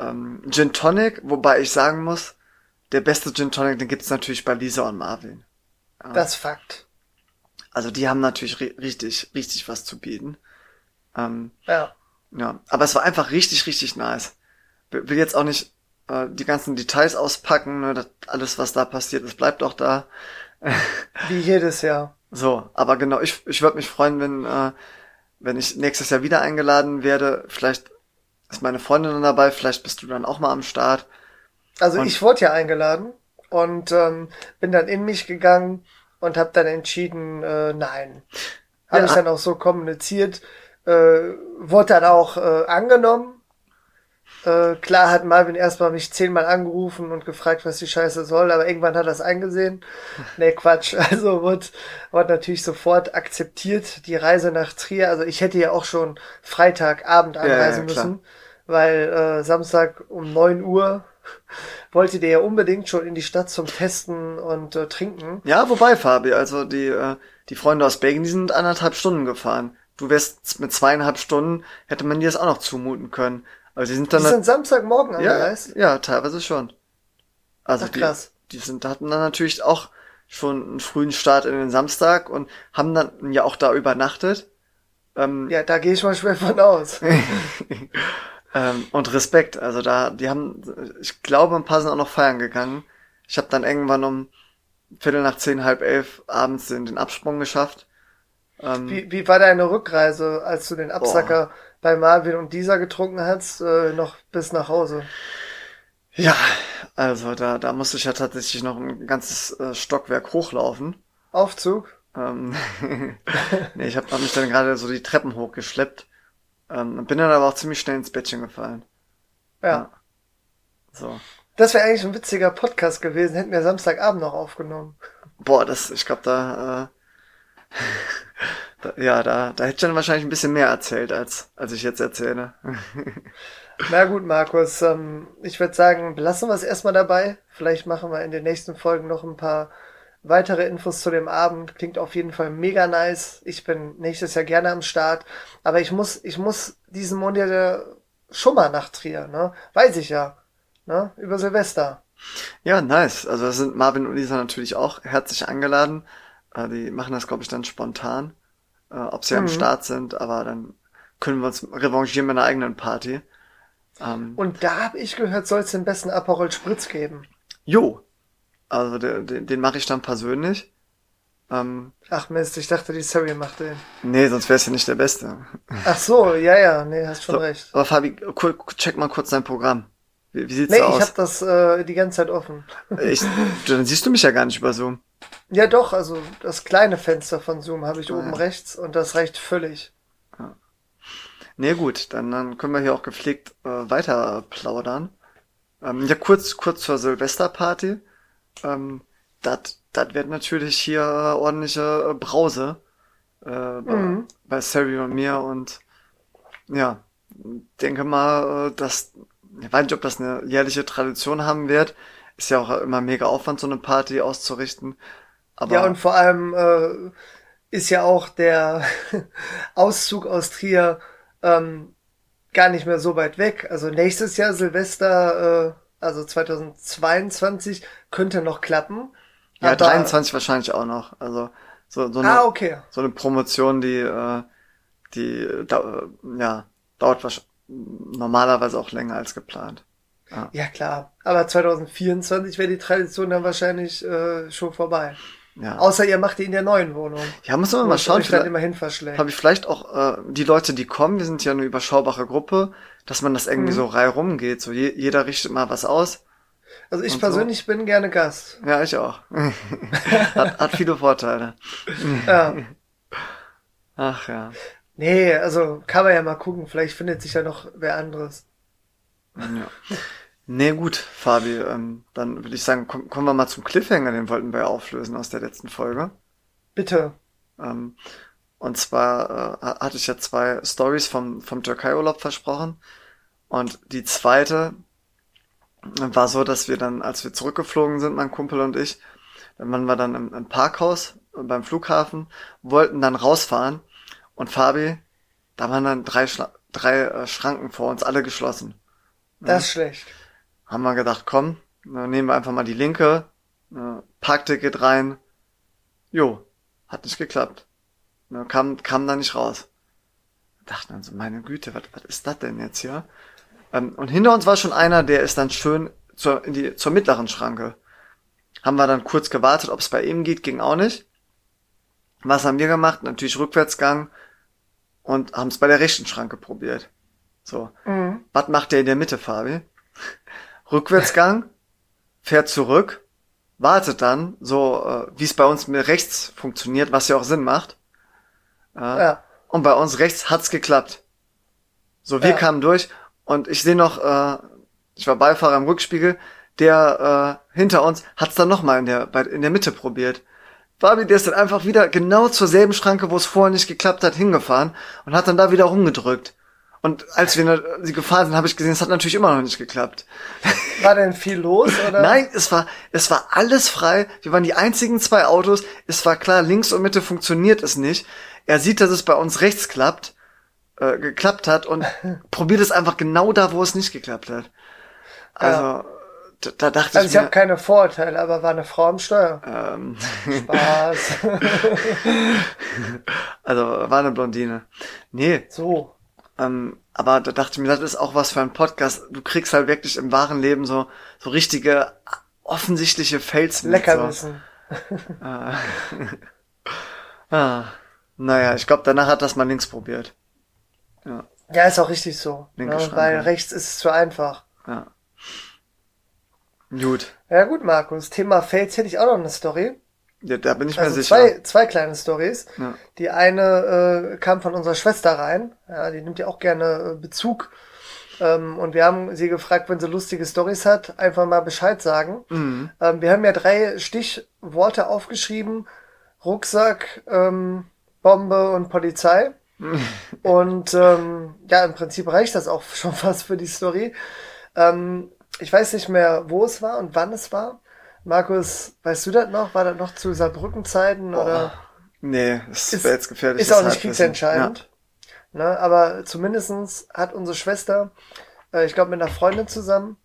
[SPEAKER 1] ähm, Gin Tonic, wobei ich sagen muss, der beste Gin Tonic, den gibt's natürlich bei Lisa und Marvin. Ja.
[SPEAKER 2] Das Fakt.
[SPEAKER 1] Also die haben natürlich ri richtig, richtig was zu bieten. Ähm,
[SPEAKER 2] Ja.
[SPEAKER 1] ja, aber es war einfach richtig, richtig nice. Will will jetzt auch nicht äh, die ganzen Details auspacken, ne, das, alles was da passiert, das bleibt auch da.
[SPEAKER 2] Wie jedes Jahr.
[SPEAKER 1] So, aber genau, ich, ich würde mich freuen, wenn, äh, wenn ich nächstes Jahr wieder eingeladen werde. Vielleicht ist meine Freundin dann dabei, vielleicht bist du dann auch mal am Start.
[SPEAKER 2] Also
[SPEAKER 1] Und-
[SPEAKER 2] ich wurde ja eingeladen und ähm, bin dann in mich gegangen und habe dann entschieden, äh, nein. Habe
[SPEAKER 1] Ja.
[SPEAKER 2] ich dann auch so kommuniziert, äh, wurde dann auch äh, angenommen. Äh, klar hat Marvin erstmal mich zehnmal angerufen und gefragt, was die Scheiße soll, aber irgendwann hat er es eingesehen. <laughs> Nee, Quatsch. <laughs> Also wurde, wurde natürlich sofort akzeptiert, die Reise nach Trier. Also ich hätte ja auch schon Freitagabend
[SPEAKER 1] ja,
[SPEAKER 2] anreisen
[SPEAKER 1] klar.
[SPEAKER 2] müssen, weil äh, Samstag um 9 Uhr <laughs> wollte der ja unbedingt schon in die Stadt zum Testen und äh, Trinken.
[SPEAKER 1] Ja, wobei, Fabi, also die, äh, die Freunde aus Belgien, die sind anderthalb Stunden gefahren. Du wärst mit zweieinhalb Stunden, hätte man dir das auch noch zumuten können. Also die sind
[SPEAKER 2] Die
[SPEAKER 1] dann,
[SPEAKER 2] sind Samstagmorgen
[SPEAKER 1] ja,
[SPEAKER 2] angereist.
[SPEAKER 1] ja, teilweise schon. Also
[SPEAKER 2] Ach,
[SPEAKER 1] die,
[SPEAKER 2] krass.
[SPEAKER 1] die sind, hatten dann natürlich auch schon einen frühen Start in den Samstag und haben dann ja auch da übernachtet. Ähm,
[SPEAKER 2] Ja, da gehe ich mal schwer von aus. <laughs>
[SPEAKER 1] Ähm, und Respekt, also da, die haben, ich glaube, ein paar sind auch noch feiern gegangen. Ich habe dann irgendwann um Viertel nach zehn, halb elf abends den, den Absprung geschafft. Ähm,
[SPEAKER 2] Wie, wie war deine Rückreise, als du den Absacker bei Marvin und dieser getrunken hast, äh, noch bis nach Hause?
[SPEAKER 1] ja, also da, da musste ich ja tatsächlich noch ein ganzes äh, Stockwerk hochlaufen.
[SPEAKER 2] Aufzug?
[SPEAKER 1] Ähm, <laughs> nee, ich habe hab mich dann gerade so die Treppen hochgeschleppt. Ähm, bin dann aber auch ziemlich schnell ins Bettchen gefallen.
[SPEAKER 2] Ja.
[SPEAKER 1] Ja. So.
[SPEAKER 2] Das wäre eigentlich ein witziger Podcast gewesen, hätten wir Samstagabend noch aufgenommen.
[SPEAKER 1] Boah, das, ich glaube, da, äh, da, ja, da, da hätte ich dann wahrscheinlich ein bisschen mehr erzählt, als, als ich jetzt erzähle. <laughs>
[SPEAKER 2] Na gut, Markus, ähm, ich würde sagen, belassen wir es erstmal dabei. Vielleicht machen wir in den nächsten Folgen noch ein paar weitere Infos zu dem Abend. Klingt auf jeden Fall mega nice. Ich bin nächstes Jahr gerne am Start. Aber ich muss, ich muss diesen Monat ja schon mal nach Trier, ne? Weiß ich ja. Ne? Über Silvester.
[SPEAKER 1] Ja, nice. Also da sind Marvin und Lisa natürlich auch herzlich eingeladen. Äh, die machen das, glaube ich, dann spontan, äh, ob sie am
[SPEAKER 2] Mhm.
[SPEAKER 1] Start sind, aber dann können wir uns revanchieren mit einer eigenen Party. Ähm,
[SPEAKER 2] Und da habe ich gehört, soll es den besten Aperol Spritz geben.
[SPEAKER 1] jo. Also den, den, den mache ich dann persönlich. Ähm,
[SPEAKER 2] Ach Mist, ich dachte, die Surrey macht den.
[SPEAKER 1] nee, sonst wäre es ja nicht der Beste.
[SPEAKER 2] Ach so, ja, ja, nee, hast schon
[SPEAKER 1] So,
[SPEAKER 2] recht.
[SPEAKER 1] Aber Fabi, check mal kurz dein Programm. Wie, wie sieht's
[SPEAKER 2] Nee,
[SPEAKER 1] da
[SPEAKER 2] ich
[SPEAKER 1] aus?
[SPEAKER 2] habe das äh, die ganze Zeit offen.
[SPEAKER 1] Ich, <laughs> dann siehst du mich ja gar nicht über Zoom.
[SPEAKER 2] Ja, doch, also das kleine Fenster von Zoom habe ich
[SPEAKER 1] Ah,
[SPEAKER 2] oben
[SPEAKER 1] ja.
[SPEAKER 2] rechts und das reicht völlig.
[SPEAKER 1] Nee, gut, dann, dann können wir hier auch gepflegt äh, weiter plaudern. Ähm, ja, kurz, kurz zur Silvesterparty. Ähm, das wird natürlich hier äh, ordentliche äh, Brause äh, bei,
[SPEAKER 2] Mhm.
[SPEAKER 1] bei Sari und mir und ja, denke mal, äh, dass ich weiß nicht, ob das eine jährliche Tradition haben wird. ist ja auch immer mega Aufwand, so eine Party auszurichten.
[SPEAKER 2] Aber ja, und vor allem äh, ist ja auch der <laughs> Auszug aus Trier ähm, gar nicht mehr so weit weg. Also nächstes Jahr Silvester, äh, also 2022, könnte noch klappen.
[SPEAKER 1] Ja, 23 wahrscheinlich auch noch. Also so, so, eine,
[SPEAKER 2] ah, okay.
[SPEAKER 1] so eine Promotion, die, äh, die da, ja, dauert normalerweise auch länger als geplant.
[SPEAKER 2] Ja, ja klar. Aber 2024 wäre die Tradition dann wahrscheinlich äh, schon vorbei. Ja. Außer ihr macht die in der neuen Wohnung.
[SPEAKER 1] Ja, muss man mal schauen.
[SPEAKER 2] Immerhin verschlägt.
[SPEAKER 1] Habe ich vielleicht auch äh, die Leute, die kommen, wir sind ja eine überschaubare Gruppe, dass man das irgendwie mhm. so reihum geht. So je, jeder richtet mal was aus.
[SPEAKER 2] Also ich persönlich so. bin gerne Gast.
[SPEAKER 1] Ja, ich auch. <laughs> hat, hat viele Vorteile.
[SPEAKER 2] ja. <laughs>
[SPEAKER 1] Ach ja.
[SPEAKER 2] Nee, also kann man ja mal gucken. Vielleicht findet sich ja noch wer anderes.
[SPEAKER 1] Ja. Nee, gut, Fabi, ähm, dann würde ich sagen, komm, kommen wir mal zum Cliffhanger, den wollten wir auflösen aus der letzten Folge.
[SPEAKER 2] Bitte.
[SPEAKER 1] Ähm, und zwar äh, hatte ich ja zwei Stories vom, vom Türkei-Urlaub versprochen. Und die zweite war so, dass wir dann, als wir zurückgeflogen sind, mein Kumpel und ich, dann waren wir dann im, im Parkhaus beim Flughafen, wollten dann rausfahren. Und Fabi, da waren dann drei, Schla drei äh, Schranken vor uns, alle geschlossen.
[SPEAKER 2] Das ist schlecht
[SPEAKER 1] haben wir gedacht, komm, nehmen wir einfach mal die linke, ne, Parkticket rein. Jo, hat nicht geklappt. Ne, kam, kam da nicht raus. Dachten dann so, meine Güte, was, was ist das denn jetzt hier? Ähm, und hinter uns war schon einer, der ist dann schön zur, in die, zur mittleren Schranke. Haben wir dann kurz gewartet, ob es bei ihm geht, ging auch nicht. Was haben wir gemacht? Natürlich Rückwärtsgang und haben es bei der rechten Schranke probiert. So. Mhm. Was macht der in der Mitte, Fabi? Rückwärtsgang, fährt zurück, wartet dann, so äh, wie es bei uns mit rechts funktioniert, was ja auch Sinn macht. Äh, ja. Und bei uns rechts hat's geklappt. So, wir ja. kamen durch und ich sehe noch, äh, ich war Beifahrer im Rückspiegel, der äh, hinter uns hat's dann nochmal in der, bei, in der Mitte probiert. Fabi, der ist dann einfach wieder genau zur selben Schranke, wo es vorher nicht geklappt hat, hingefahren und hat dann da wieder rumgedrückt. Und als wir sie gefahren sind, habe ich gesehen, es hat natürlich immer noch nicht geklappt.
[SPEAKER 2] War denn viel los, oder?
[SPEAKER 1] Nein, es war, es war alles frei. Wir waren die einzigen zwei Autos. Es war klar, links und Mitte funktioniert es nicht. Er sieht, dass es bei uns rechts klappt, äh, geklappt hat und <laughs> probiert es einfach genau da, wo es nicht geklappt hat. Also, ja. da, da, dachte
[SPEAKER 2] also
[SPEAKER 1] ich.
[SPEAKER 2] Also ich habe keine Vorurteile, aber war eine Frau am Steuer.
[SPEAKER 1] Ähm.
[SPEAKER 2] Spaß. <laughs>
[SPEAKER 1] also war eine Blondine. Nee.
[SPEAKER 2] So.
[SPEAKER 1] Ähm, aber da dachte ich mir, das ist auch was für ein Podcast. Du kriegst halt wirklich im wahren Leben so, so richtige offensichtliche Fails.
[SPEAKER 2] Leckerwissen.
[SPEAKER 1] So. äh, <laughs> <laughs> ah, naja, ich glaube, danach hat das mal links probiert. Ja,
[SPEAKER 2] ja ist auch richtig so. ne? Weil rechts ist es zu einfach.
[SPEAKER 1] Ja. Gut.
[SPEAKER 2] Ja gut, Markus. Thema Fails hätte ich auch noch eine Story.
[SPEAKER 1] Ja, da bin ich mir
[SPEAKER 2] also
[SPEAKER 1] sicher.
[SPEAKER 2] Zwei, zwei kleine Stories. Ja. Die eine äh, kam von unserer Schwester rein. Ja, die nimmt ja auch gerne äh, Bezug. Ähm, und wir haben sie gefragt, wenn sie lustige Stories hat, einfach mal Bescheid sagen. Mhm. Ähm, wir haben ja drei Stichworte aufgeschrieben. Rucksack, ähm, Bombe und Polizei. <laughs> und ähm, ja, im Prinzip reicht das auch <laughs> schon fast für die Story. Ähm, ich weiß nicht mehr, wo es war und wann es war. Markus, weißt du das noch? War das noch zu Saarbrücken-Zeiten oder?
[SPEAKER 1] Nee, das wäre jetzt gefährlich.
[SPEAKER 2] Ist auch nicht kriegsentscheidend. Ja. Ne, aber zumindestens hat unsere Schwester, äh, ich glaube mit einer Freundin zusammen,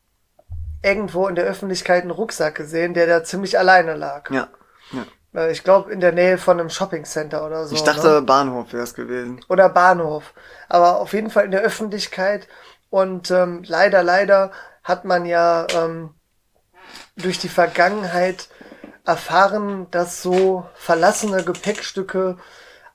[SPEAKER 2] irgendwo in der Öffentlichkeit einen Rucksack gesehen, der da ziemlich alleine lag.
[SPEAKER 1] Ja. ja.
[SPEAKER 2] Äh, ich glaube in der Nähe von einem Shoppingcenter oder so.
[SPEAKER 1] Ich dachte ne? Bahnhof wäre es gewesen.
[SPEAKER 2] Oder Bahnhof. Aber auf jeden Fall in der Öffentlichkeit. Und ähm, leider, leider hat man ja ähm, durch die Vergangenheit erfahren, dass so verlassene Gepäckstücke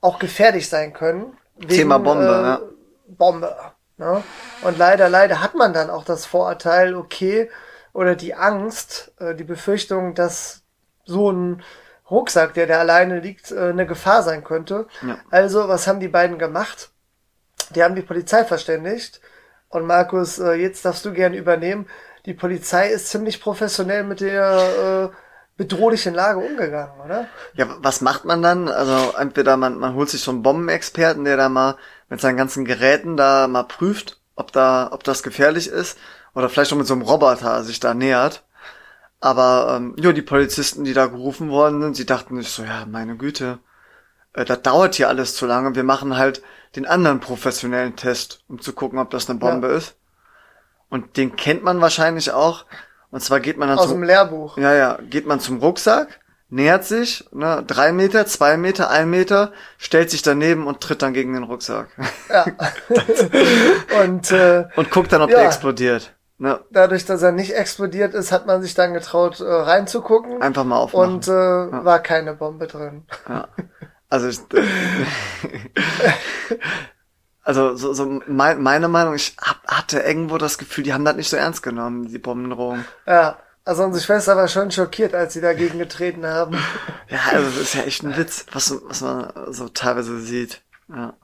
[SPEAKER 2] auch gefährlich sein können.
[SPEAKER 1] Wegen, Thema Bombe, äh, ja.
[SPEAKER 2] Bombe. Ne? Und leider, leider hat man dann auch das Vorurteil, okay, oder die Angst, äh, die Befürchtung, dass so ein Rucksack, der da alleine liegt, äh, eine Gefahr sein könnte. Ja. Also, was haben die beiden gemacht? Die haben die Polizei verständigt. Und Markus, äh, jetzt darfst du gerne übernehmen die Polizei ist ziemlich professionell mit der äh, bedrohlichen Lage umgegangen, oder?
[SPEAKER 1] Ja, was macht man dann? Also entweder man, man holt sich so einen Bombenexperten, der da mal mit seinen ganzen Geräten da mal prüft, ob da, ob das gefährlich ist, oder vielleicht auch mit so einem Roboter sich da nähert. Aber ähm, ja, die Polizisten, die da gerufen worden sind, sie dachten sich so, ja, meine Güte, äh, das dauert hier alles zu lange. Wir machen halt den anderen professionellen Test, um zu gucken, ob das eine Bombe ja. ist. Und den kennt man wahrscheinlich auch. Und zwar geht man dann
[SPEAKER 2] aus zum, dem Lehrbuch.
[SPEAKER 1] Ja, ja, geht man zum Rucksack, nähert sich, ne, drei Meter, zwei Meter, ein Meter, stellt sich daneben und tritt dann gegen den Rucksack. Ja. <laughs> und äh, und guckt dann, ob ja. der explodiert.
[SPEAKER 2] Ne? Dadurch, dass er nicht explodiert ist, hat man sich dann getraut, äh, reinzugucken.
[SPEAKER 1] Einfach mal aufmachen.
[SPEAKER 2] Und äh, ja. war keine Bombe drin. Ja.
[SPEAKER 1] Also ich, <laughs> <laughs> also so, so mein, meine Meinung, ich hab, hatte irgendwo das Gefühl, die haben das nicht so ernst genommen, die Bombendrohung.
[SPEAKER 2] Ja, also unsere Schwester war schon schockiert, als sie dagegen getreten haben. <laughs>
[SPEAKER 1] Ja, also das ist ja echt ein Witz, was, was man so teilweise sieht. Ja.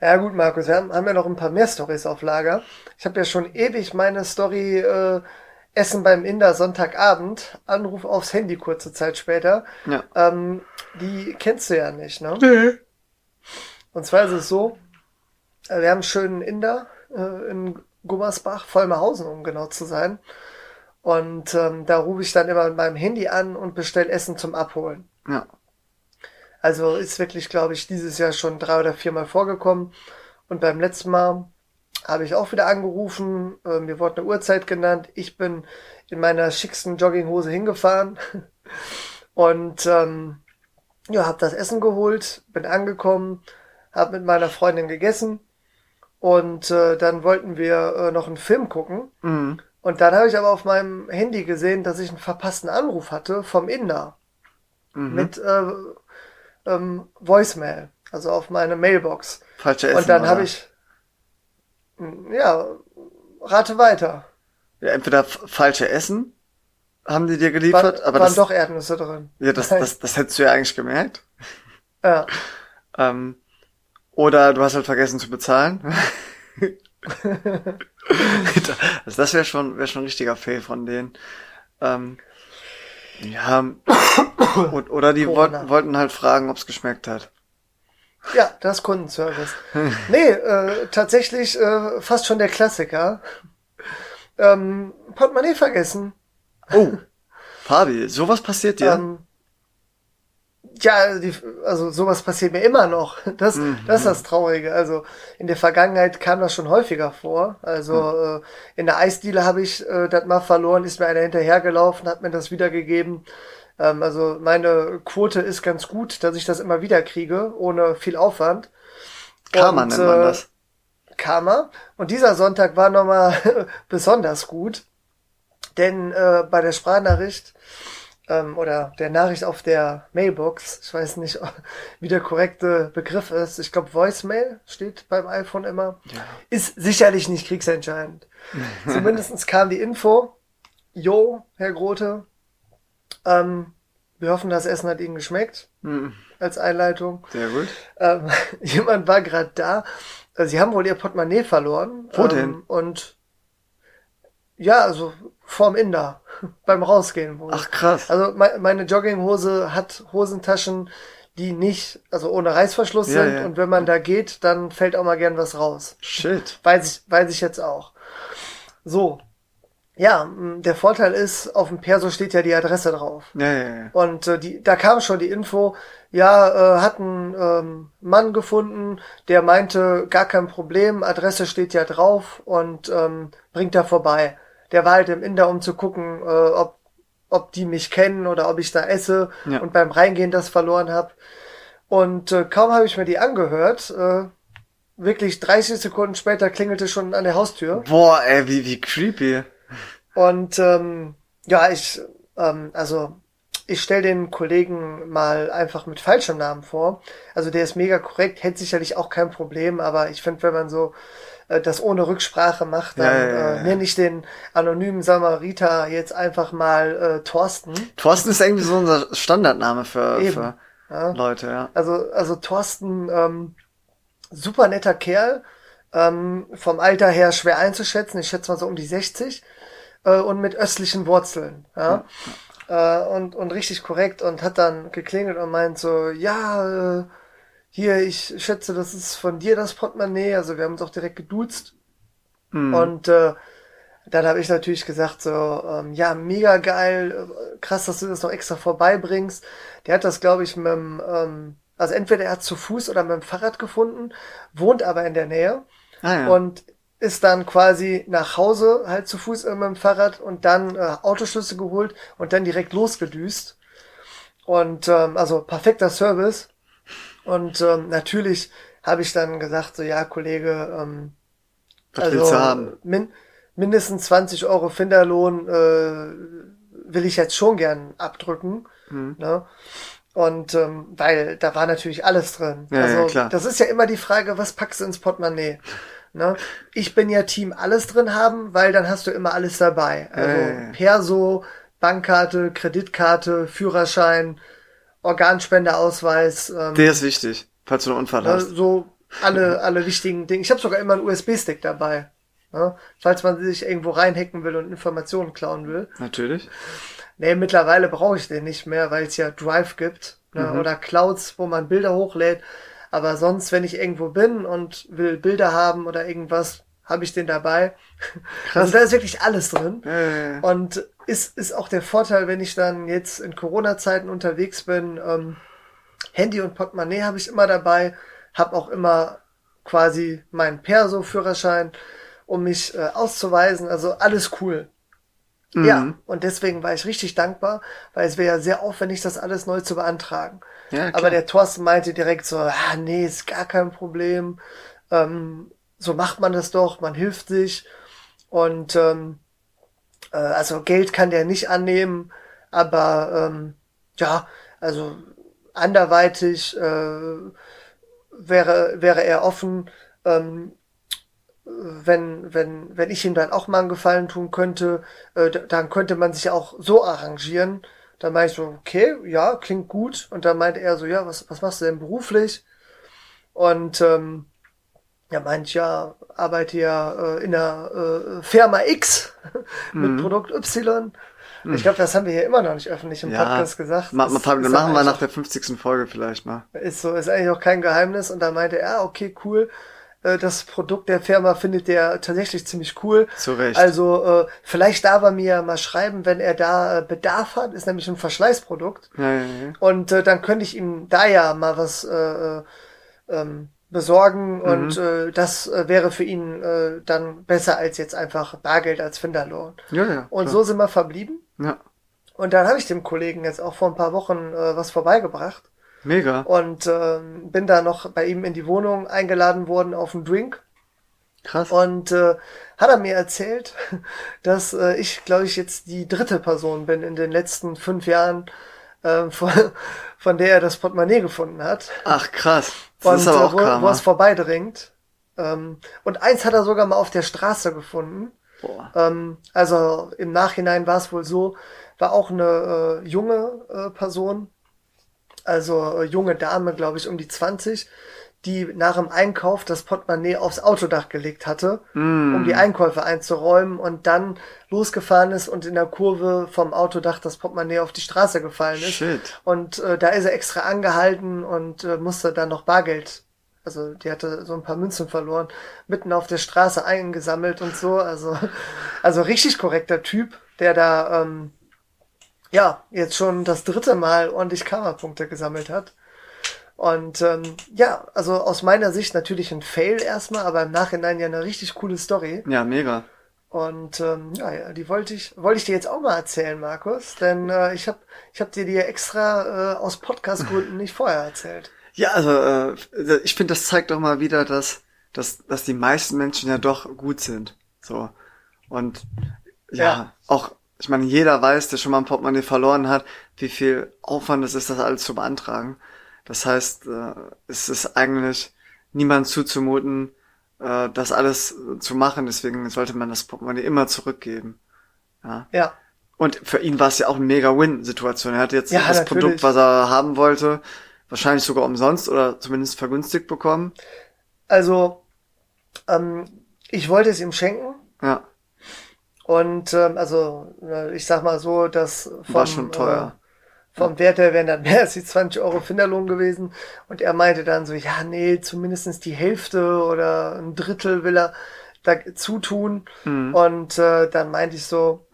[SPEAKER 2] Ja gut, Markus, wir haben, haben ja noch ein paar mehr Stories auf Lager. Ich habe ja schon ewig meine Story äh, Essen beim Inder Sonntagabend, Anruf aufs Handy kurze Zeit später. Ja. Ähm, die kennst du ja nicht, ne? Nee. Und zwar ist es so, wir haben einen schönen Inder äh, in Gummersbach, Vollmerhausen, um genau zu sein. Und ähm, da rufe ich dann immer mit meinem Handy an und bestelle Essen zum Abholen. Ja. Also ist wirklich, glaube ich, dieses Jahr schon drei oder viermal vorgekommen. Und beim letzten Mal habe ich auch wieder angerufen. Äh, mir wurde eine Uhrzeit genannt. Ich bin in meiner schicksten Jogginghose hingefahren <laughs> und ähm, ja, habe das Essen geholt, bin angekommen, habe mit meiner Freundin gegessen und äh, dann wollten wir äh, noch einen Film gucken. Mhm. Und dann habe ich aber auf meinem Handy gesehen, dass ich einen verpassten Anruf hatte vom Inder mhm. mit äh, ähm, Voicemail, also auf meine Mailbox.
[SPEAKER 1] Falsche Essen,
[SPEAKER 2] Und dann habe ich, ja, rate weiter.
[SPEAKER 1] Ja, entweder falsche Essen haben die dir geliefert,
[SPEAKER 2] War, aber waren das, doch Erdnüsse drin.
[SPEAKER 1] Ja, das, das, das hättest du ja eigentlich gemerkt. Ja. <laughs> ähm, oder du hast halt vergessen zu bezahlen. <laughs> also das wäre schon, wäre schon ein richtiger Fail von denen. Ähm, ja, und, oder die wollten, wollten halt fragen, ob es geschmeckt hat.
[SPEAKER 2] Ja, das Kundenservice. <laughs> nee, äh, tatsächlich äh, fast schon der Klassiker. Ähm, Portemonnaie vergessen.
[SPEAKER 1] Oh, Fabi, sowas passiert dir? Ähm,
[SPEAKER 2] ja, die, also sowas passiert mir immer noch. <laughs> Das, mhm. das ist das Traurige. Also in der Vergangenheit kam das schon häufiger vor. Also mhm. äh, in der Eisdiele habe ich äh, das mal verloren, ist mir einer hinterhergelaufen, hat mir das wiedergegeben. Ähm, also meine Quote ist ganz gut, dass ich das immer wieder kriege, ohne viel Aufwand.
[SPEAKER 1] Karma Und, nennt man das. Äh,
[SPEAKER 2] Karma. Und dieser Sonntag war nochmal <laughs> besonders gut. Denn äh, bei der Sprachnachricht ähm, oder der Nachricht auf der Mailbox, ich weiß nicht, <laughs> wie der korrekte Begriff ist, ich glaube Voicemail steht beim iPhone immer, ja. ist sicherlich nicht kriegsentscheidend. <laughs> Zumindestens kam die Info, Jo, Herr Grote, ähm, wir hoffen, das Essen hat Ihnen geschmeckt. Mhm. Als Einleitung.
[SPEAKER 1] Sehr gut.
[SPEAKER 2] Ähm, <laughs> jemand war gerade da. Also, sie haben wohl ihr Portemonnaie verloren.
[SPEAKER 1] Wo ähm, denn?
[SPEAKER 2] Und ja, also vorm Inder <laughs> beim Rausgehen.
[SPEAKER 1] Ach krass.
[SPEAKER 2] Also me meine Jogginghose hat Hosentaschen, die nicht, also ohne Reißverschluss ja, sind. Ja. Und wenn man da geht, dann fällt auch mal gern was raus.
[SPEAKER 1] Shit.
[SPEAKER 2] Weiß ich, weiß ich jetzt auch. So. Ja, der Vorteil ist, auf dem Perso steht ja die Adresse drauf.
[SPEAKER 1] Ja, ja, ja.
[SPEAKER 2] Und äh, die, da kam schon die Info, ja, äh, hat einen ähm, Mann gefunden, der meinte, gar kein Problem, Adresse steht ja drauf und ähm, bringt da vorbei der war halt im Inder, um zu gucken, äh, ob, ob die mich kennen oder ob ich da esse ja. und beim Reingehen das verloren habe. Und äh, kaum habe ich mir die angehört, äh, wirklich 30 Sekunden später klingelte schon an der Haustür.
[SPEAKER 1] Boah, ey, wie, wie creepy.
[SPEAKER 2] Und ähm, ja, ich, ähm, also ich stelle den Kollegen mal einfach mit falschem Namen vor. Also der ist mega korrekt, hätte sicherlich auch kein Problem, aber ich finde, wenn man so äh, das ohne Rücksprache macht, dann ja, ja, ja, äh, nenne ich den anonymen Samariter jetzt einfach mal äh, Thorsten.
[SPEAKER 1] Thorsten ist irgendwie so unser Standardname für, für ja. Leute, ja.
[SPEAKER 2] Also, also Thorsten, ähm, super netter Kerl, ähm, vom Alter her schwer einzuschätzen, ich schätze mal so um die 60 äh, und mit östlichen Wurzeln, ja. ja. Äh, und, und richtig korrekt und hat dann geklingelt und meint so, ja, äh, hier, ich schätze, das ist von dir das Portemonnaie. Also wir haben uns auch direkt geduzt. Mhm. Und äh, Dann habe ich natürlich gesagt, so, ähm, ja, mega geil, krass, dass du das noch extra vorbeibringst. Der hat das, glaube ich, mit dem, ähm, also entweder er hat zu Fuß oder mit dem Fahrrad gefunden, wohnt aber in der Nähe
[SPEAKER 1] Ah, ja.
[SPEAKER 2] und ist dann quasi nach Hause halt zu Fuß mit dem Fahrrad und dann äh, Autoschlüssel geholt und dann direkt losgedüst. Und ähm, also perfekter Service. Und ähm, natürlich habe ich dann gesagt, so ja, Kollege, ähm,
[SPEAKER 1] Was haben?
[SPEAKER 2] Min mindestens 20 Euro Finderlohn äh, will ich jetzt schon gern abdrücken.
[SPEAKER 1] Mhm.
[SPEAKER 2] Ne? Und ähm, weil da war natürlich alles drin.
[SPEAKER 1] Ja,
[SPEAKER 2] also
[SPEAKER 1] ja, klar.
[SPEAKER 2] das ist ja immer die Frage, was packst du ins Portemonnaie? Ne? Ich bin ja Team alles drin haben, weil dann hast du immer alles dabei. Also
[SPEAKER 1] ja, ja.
[SPEAKER 2] Perso, Bankkarte, Kreditkarte, Führerschein, Organspendeausweis, ähm,
[SPEAKER 1] Der ist wichtig, falls du einen Unfall
[SPEAKER 2] ne,
[SPEAKER 1] hast.
[SPEAKER 2] so alle, alle wichtigen Dinge. Ich habe sogar immer einen USB-Stick dabei. Ne? Falls man sich irgendwo reinhacken will und Informationen klauen will.
[SPEAKER 1] Natürlich.
[SPEAKER 2] Nee, mittlerweile brauche ich den nicht mehr, weil es ja Drive gibt ne?
[SPEAKER 1] Mhm.
[SPEAKER 2] oder Clouds, wo man Bilder hochlädt. Aber sonst, wenn ich irgendwo bin und will Bilder haben oder irgendwas, habe ich den dabei. Also da ist wirklich alles drin.
[SPEAKER 1] Ja, ja, ja.
[SPEAKER 2] Und ist, ist auch der Vorteil, wenn ich dann jetzt in Corona-Zeiten unterwegs bin, ähm, Handy und Portemonnaie habe ich immer dabei, habe auch immer quasi meinen Perso-Führerschein, um mich äh, auszuweisen. Also alles cool. Ja,
[SPEAKER 1] Mhm.
[SPEAKER 2] und deswegen war ich richtig dankbar, weil es wäre ja sehr aufwendig, das alles neu zu beantragen.
[SPEAKER 1] Ja.
[SPEAKER 2] Aber der Thorsten meinte direkt so, ah, nee, ist gar kein Problem. Ähm, so macht man das doch, man hilft sich. Und ähm, äh, also Geld kann der nicht annehmen, aber ähm, ja, also anderweitig äh, wäre, wäre er offen, ähm, wenn, wenn, wenn ich ihm dann auch mal einen Gefallen tun könnte, äh, dann könnte man sich auch so arrangieren. Dann meinte ich so, okay, ja, klingt gut. Und dann meinte er so, ja, was, was machst du denn beruflich? Und ähm, ja, meinte ich ja, arbeite ja äh, in der äh, Firma X <laughs> mit Produkt Y. Ich glaube, das haben wir hier immer noch nicht öffentlich im
[SPEAKER 1] Ja.
[SPEAKER 2] Podcast gesagt.
[SPEAKER 1] Ma, ma, Fabian, machen wir nach der 50. Folge vielleicht mal.
[SPEAKER 2] ist so, ist eigentlich auch kein Geheimnis. Und da meinte er, okay, cool. Äh, Das Produkt der Firma findet der tatsächlich ziemlich cool.
[SPEAKER 1] Zu Recht.
[SPEAKER 2] Also äh, vielleicht darf er mir mal schreiben, wenn er da äh, Bedarf hat. Ist nämlich ein Verschleißprodukt.
[SPEAKER 1] Ja, ja, ja.
[SPEAKER 2] Und äh, dann könnte ich ihm da ja mal was äh, äh, ähm, besorgen. Und äh, das äh, wäre für ihn äh, dann besser als jetzt einfach Bargeld als Finderlohn.
[SPEAKER 1] Ja, ja.
[SPEAKER 2] Und
[SPEAKER 1] klar.
[SPEAKER 2] so sind wir verblieben.
[SPEAKER 1] Ja.
[SPEAKER 2] Und dann habe ich dem Kollegen jetzt auch vor ein paar Wochen äh, was vorbeigebracht
[SPEAKER 1] Mega.
[SPEAKER 2] und ähm, bin da noch bei ihm in die Wohnung eingeladen worden auf einen Drink
[SPEAKER 1] Krass.
[SPEAKER 2] und äh, hat er mir erzählt, <laughs> dass äh, ich, glaube ich, jetzt die dritte Person bin in den letzten fünf Jahren, äh, von, <laughs> von der er das Portemonnaie gefunden hat
[SPEAKER 1] Ach, krass. Das
[SPEAKER 2] und
[SPEAKER 1] ist aber
[SPEAKER 2] äh,
[SPEAKER 1] auch
[SPEAKER 2] wo, wo es vorbeidringt. Ähm, und eins hat er sogar mal auf der Straße gefunden.
[SPEAKER 1] Boah.
[SPEAKER 2] Ähm, also im Nachhinein war es wohl so, war auch eine äh, junge äh, Person, also äh, junge Dame, glaube ich, um die 20, die nach dem Einkauf das Portemonnaie aufs Autodach gelegt hatte, um die Einkäufe einzuräumen und dann losgefahren ist und in der Kurve vom Autodach das Portemonnaie auf die Straße gefallen ist.
[SPEAKER 1] Shit.
[SPEAKER 2] Und äh, da ist er extra angehalten und äh, musste dann noch Bargeld, also die hatte so ein paar Münzen verloren, mitten auf der Straße eingesammelt und so. Also, <laughs> also richtig korrekter Typ, der da ähm, ja jetzt schon das dritte Mal ordentlich Karma-Punkte gesammelt hat. Und ähm, ja, also aus meiner Sicht natürlich ein Fail erstmal, aber im Nachhinein ja eine richtig coole Story.
[SPEAKER 1] Ja, mega.
[SPEAKER 2] Und ähm, ja, die wollte ich, wollte ich dir jetzt auch mal erzählen, Markus, denn äh, ich habe ich hab dir die ja extra äh, aus Podcast-Gründen nicht vorher erzählt.
[SPEAKER 1] Ja, also äh, ich finde, das zeigt doch mal wieder, dass, dass, dass die meisten Menschen ja doch gut sind. So. Und ja,
[SPEAKER 2] Ja.
[SPEAKER 1] auch, ich meine, jeder weiß, der schon mal ein Portemonnaie verloren hat, wie viel Aufwand es ist, das alles zu beantragen. Das heißt, äh, es ist eigentlich niemand zuzumuten, äh, das alles äh, zu machen. Deswegen sollte man das Portemonnaie immer zurückgeben. Ja.
[SPEAKER 2] Ja,
[SPEAKER 1] Und für ihn war es ja auch eine mega Win-Situation. Er hat jetzt
[SPEAKER 2] Ja,
[SPEAKER 1] das
[SPEAKER 2] natürlich.
[SPEAKER 1] Produkt, was er haben wollte, wahrscheinlich sogar umsonst oder zumindest vergünstigt bekommen.
[SPEAKER 2] also ähm, ich wollte es ihm schenken
[SPEAKER 1] Ja,
[SPEAKER 2] und ähm, also äh, ich sag mal so, dass vom,
[SPEAKER 1] war schon teuer.
[SPEAKER 2] Äh, vom Wert her wären dann mehr als die 20 Euro Finderlohn gewesen. Und er meinte dann so, ja, nee, zumindestens die Hälfte oder ein Drittel will er da zutun. Mhm. Und äh, dann meinte ich so,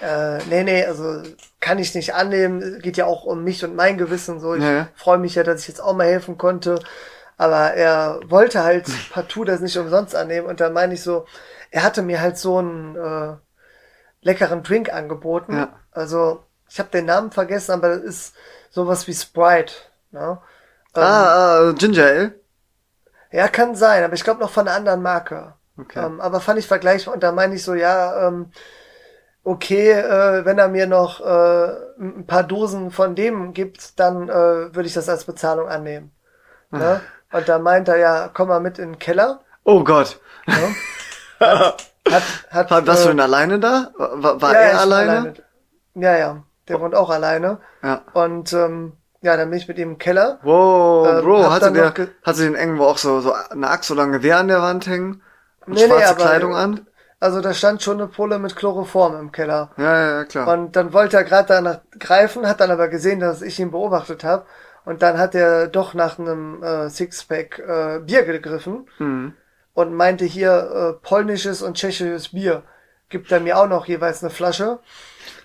[SPEAKER 2] äh, nee, nee, also kann ich nicht annehmen. Geht ja auch um mich und mein Gewissen. So, ich ja. freue mich ja, dass ich jetzt auch mal helfen konnte. Aber er wollte halt <laughs> partout das nicht umsonst annehmen. Und dann meine ich so, er hatte mir halt so einen äh, leckeren Drink angeboten. Ja. Also, ich habe den Namen vergessen, aber das ist sowas wie Sprite. Ne?
[SPEAKER 1] Ähm, ah, äh, Ginger Ale?
[SPEAKER 2] Ja, kann sein, aber ich glaube noch von einer anderen Marke. Okay. Ähm, aber fand ich vergleichbar und da meine ich so, ja, ähm, okay, äh, wenn er mir noch äh, ein paar Dosen von dem gibt, dann äh, würde ich das als Bezahlung annehmen. Ne? Und da meint er ja, komm mal mit in den Keller.
[SPEAKER 1] Oh Gott. Ja? <laughs> Hat, hat, hat, war, warst äh, du denn alleine da? War, war ja, er alleine? alleine?
[SPEAKER 2] Ja, ja. Der wohnt auch alleine. Ja. Und ähm, ja, dann bin ich mit ihm im Keller.
[SPEAKER 1] Wow, ähm, Bro, hatte der, hatte den irgendwo auch so, so eine Axt oder ein Gewehr an der Wand hängen? Und nee, schwarze nee, Kleidung an?
[SPEAKER 2] Also da stand schon eine Pulle mit Chloroform im Keller.
[SPEAKER 1] Ja, ja, ja klar.
[SPEAKER 2] Und dann wollte er gerade danach greifen, hat dann aber gesehen, dass ich ihn beobachtet habe. Und dann hat er doch nach einem äh, Sixpack äh, Bier gegriffen mhm. und meinte hier äh, polnisches und tschechisches Bier. Gibt er mir auch noch jeweils eine Flasche.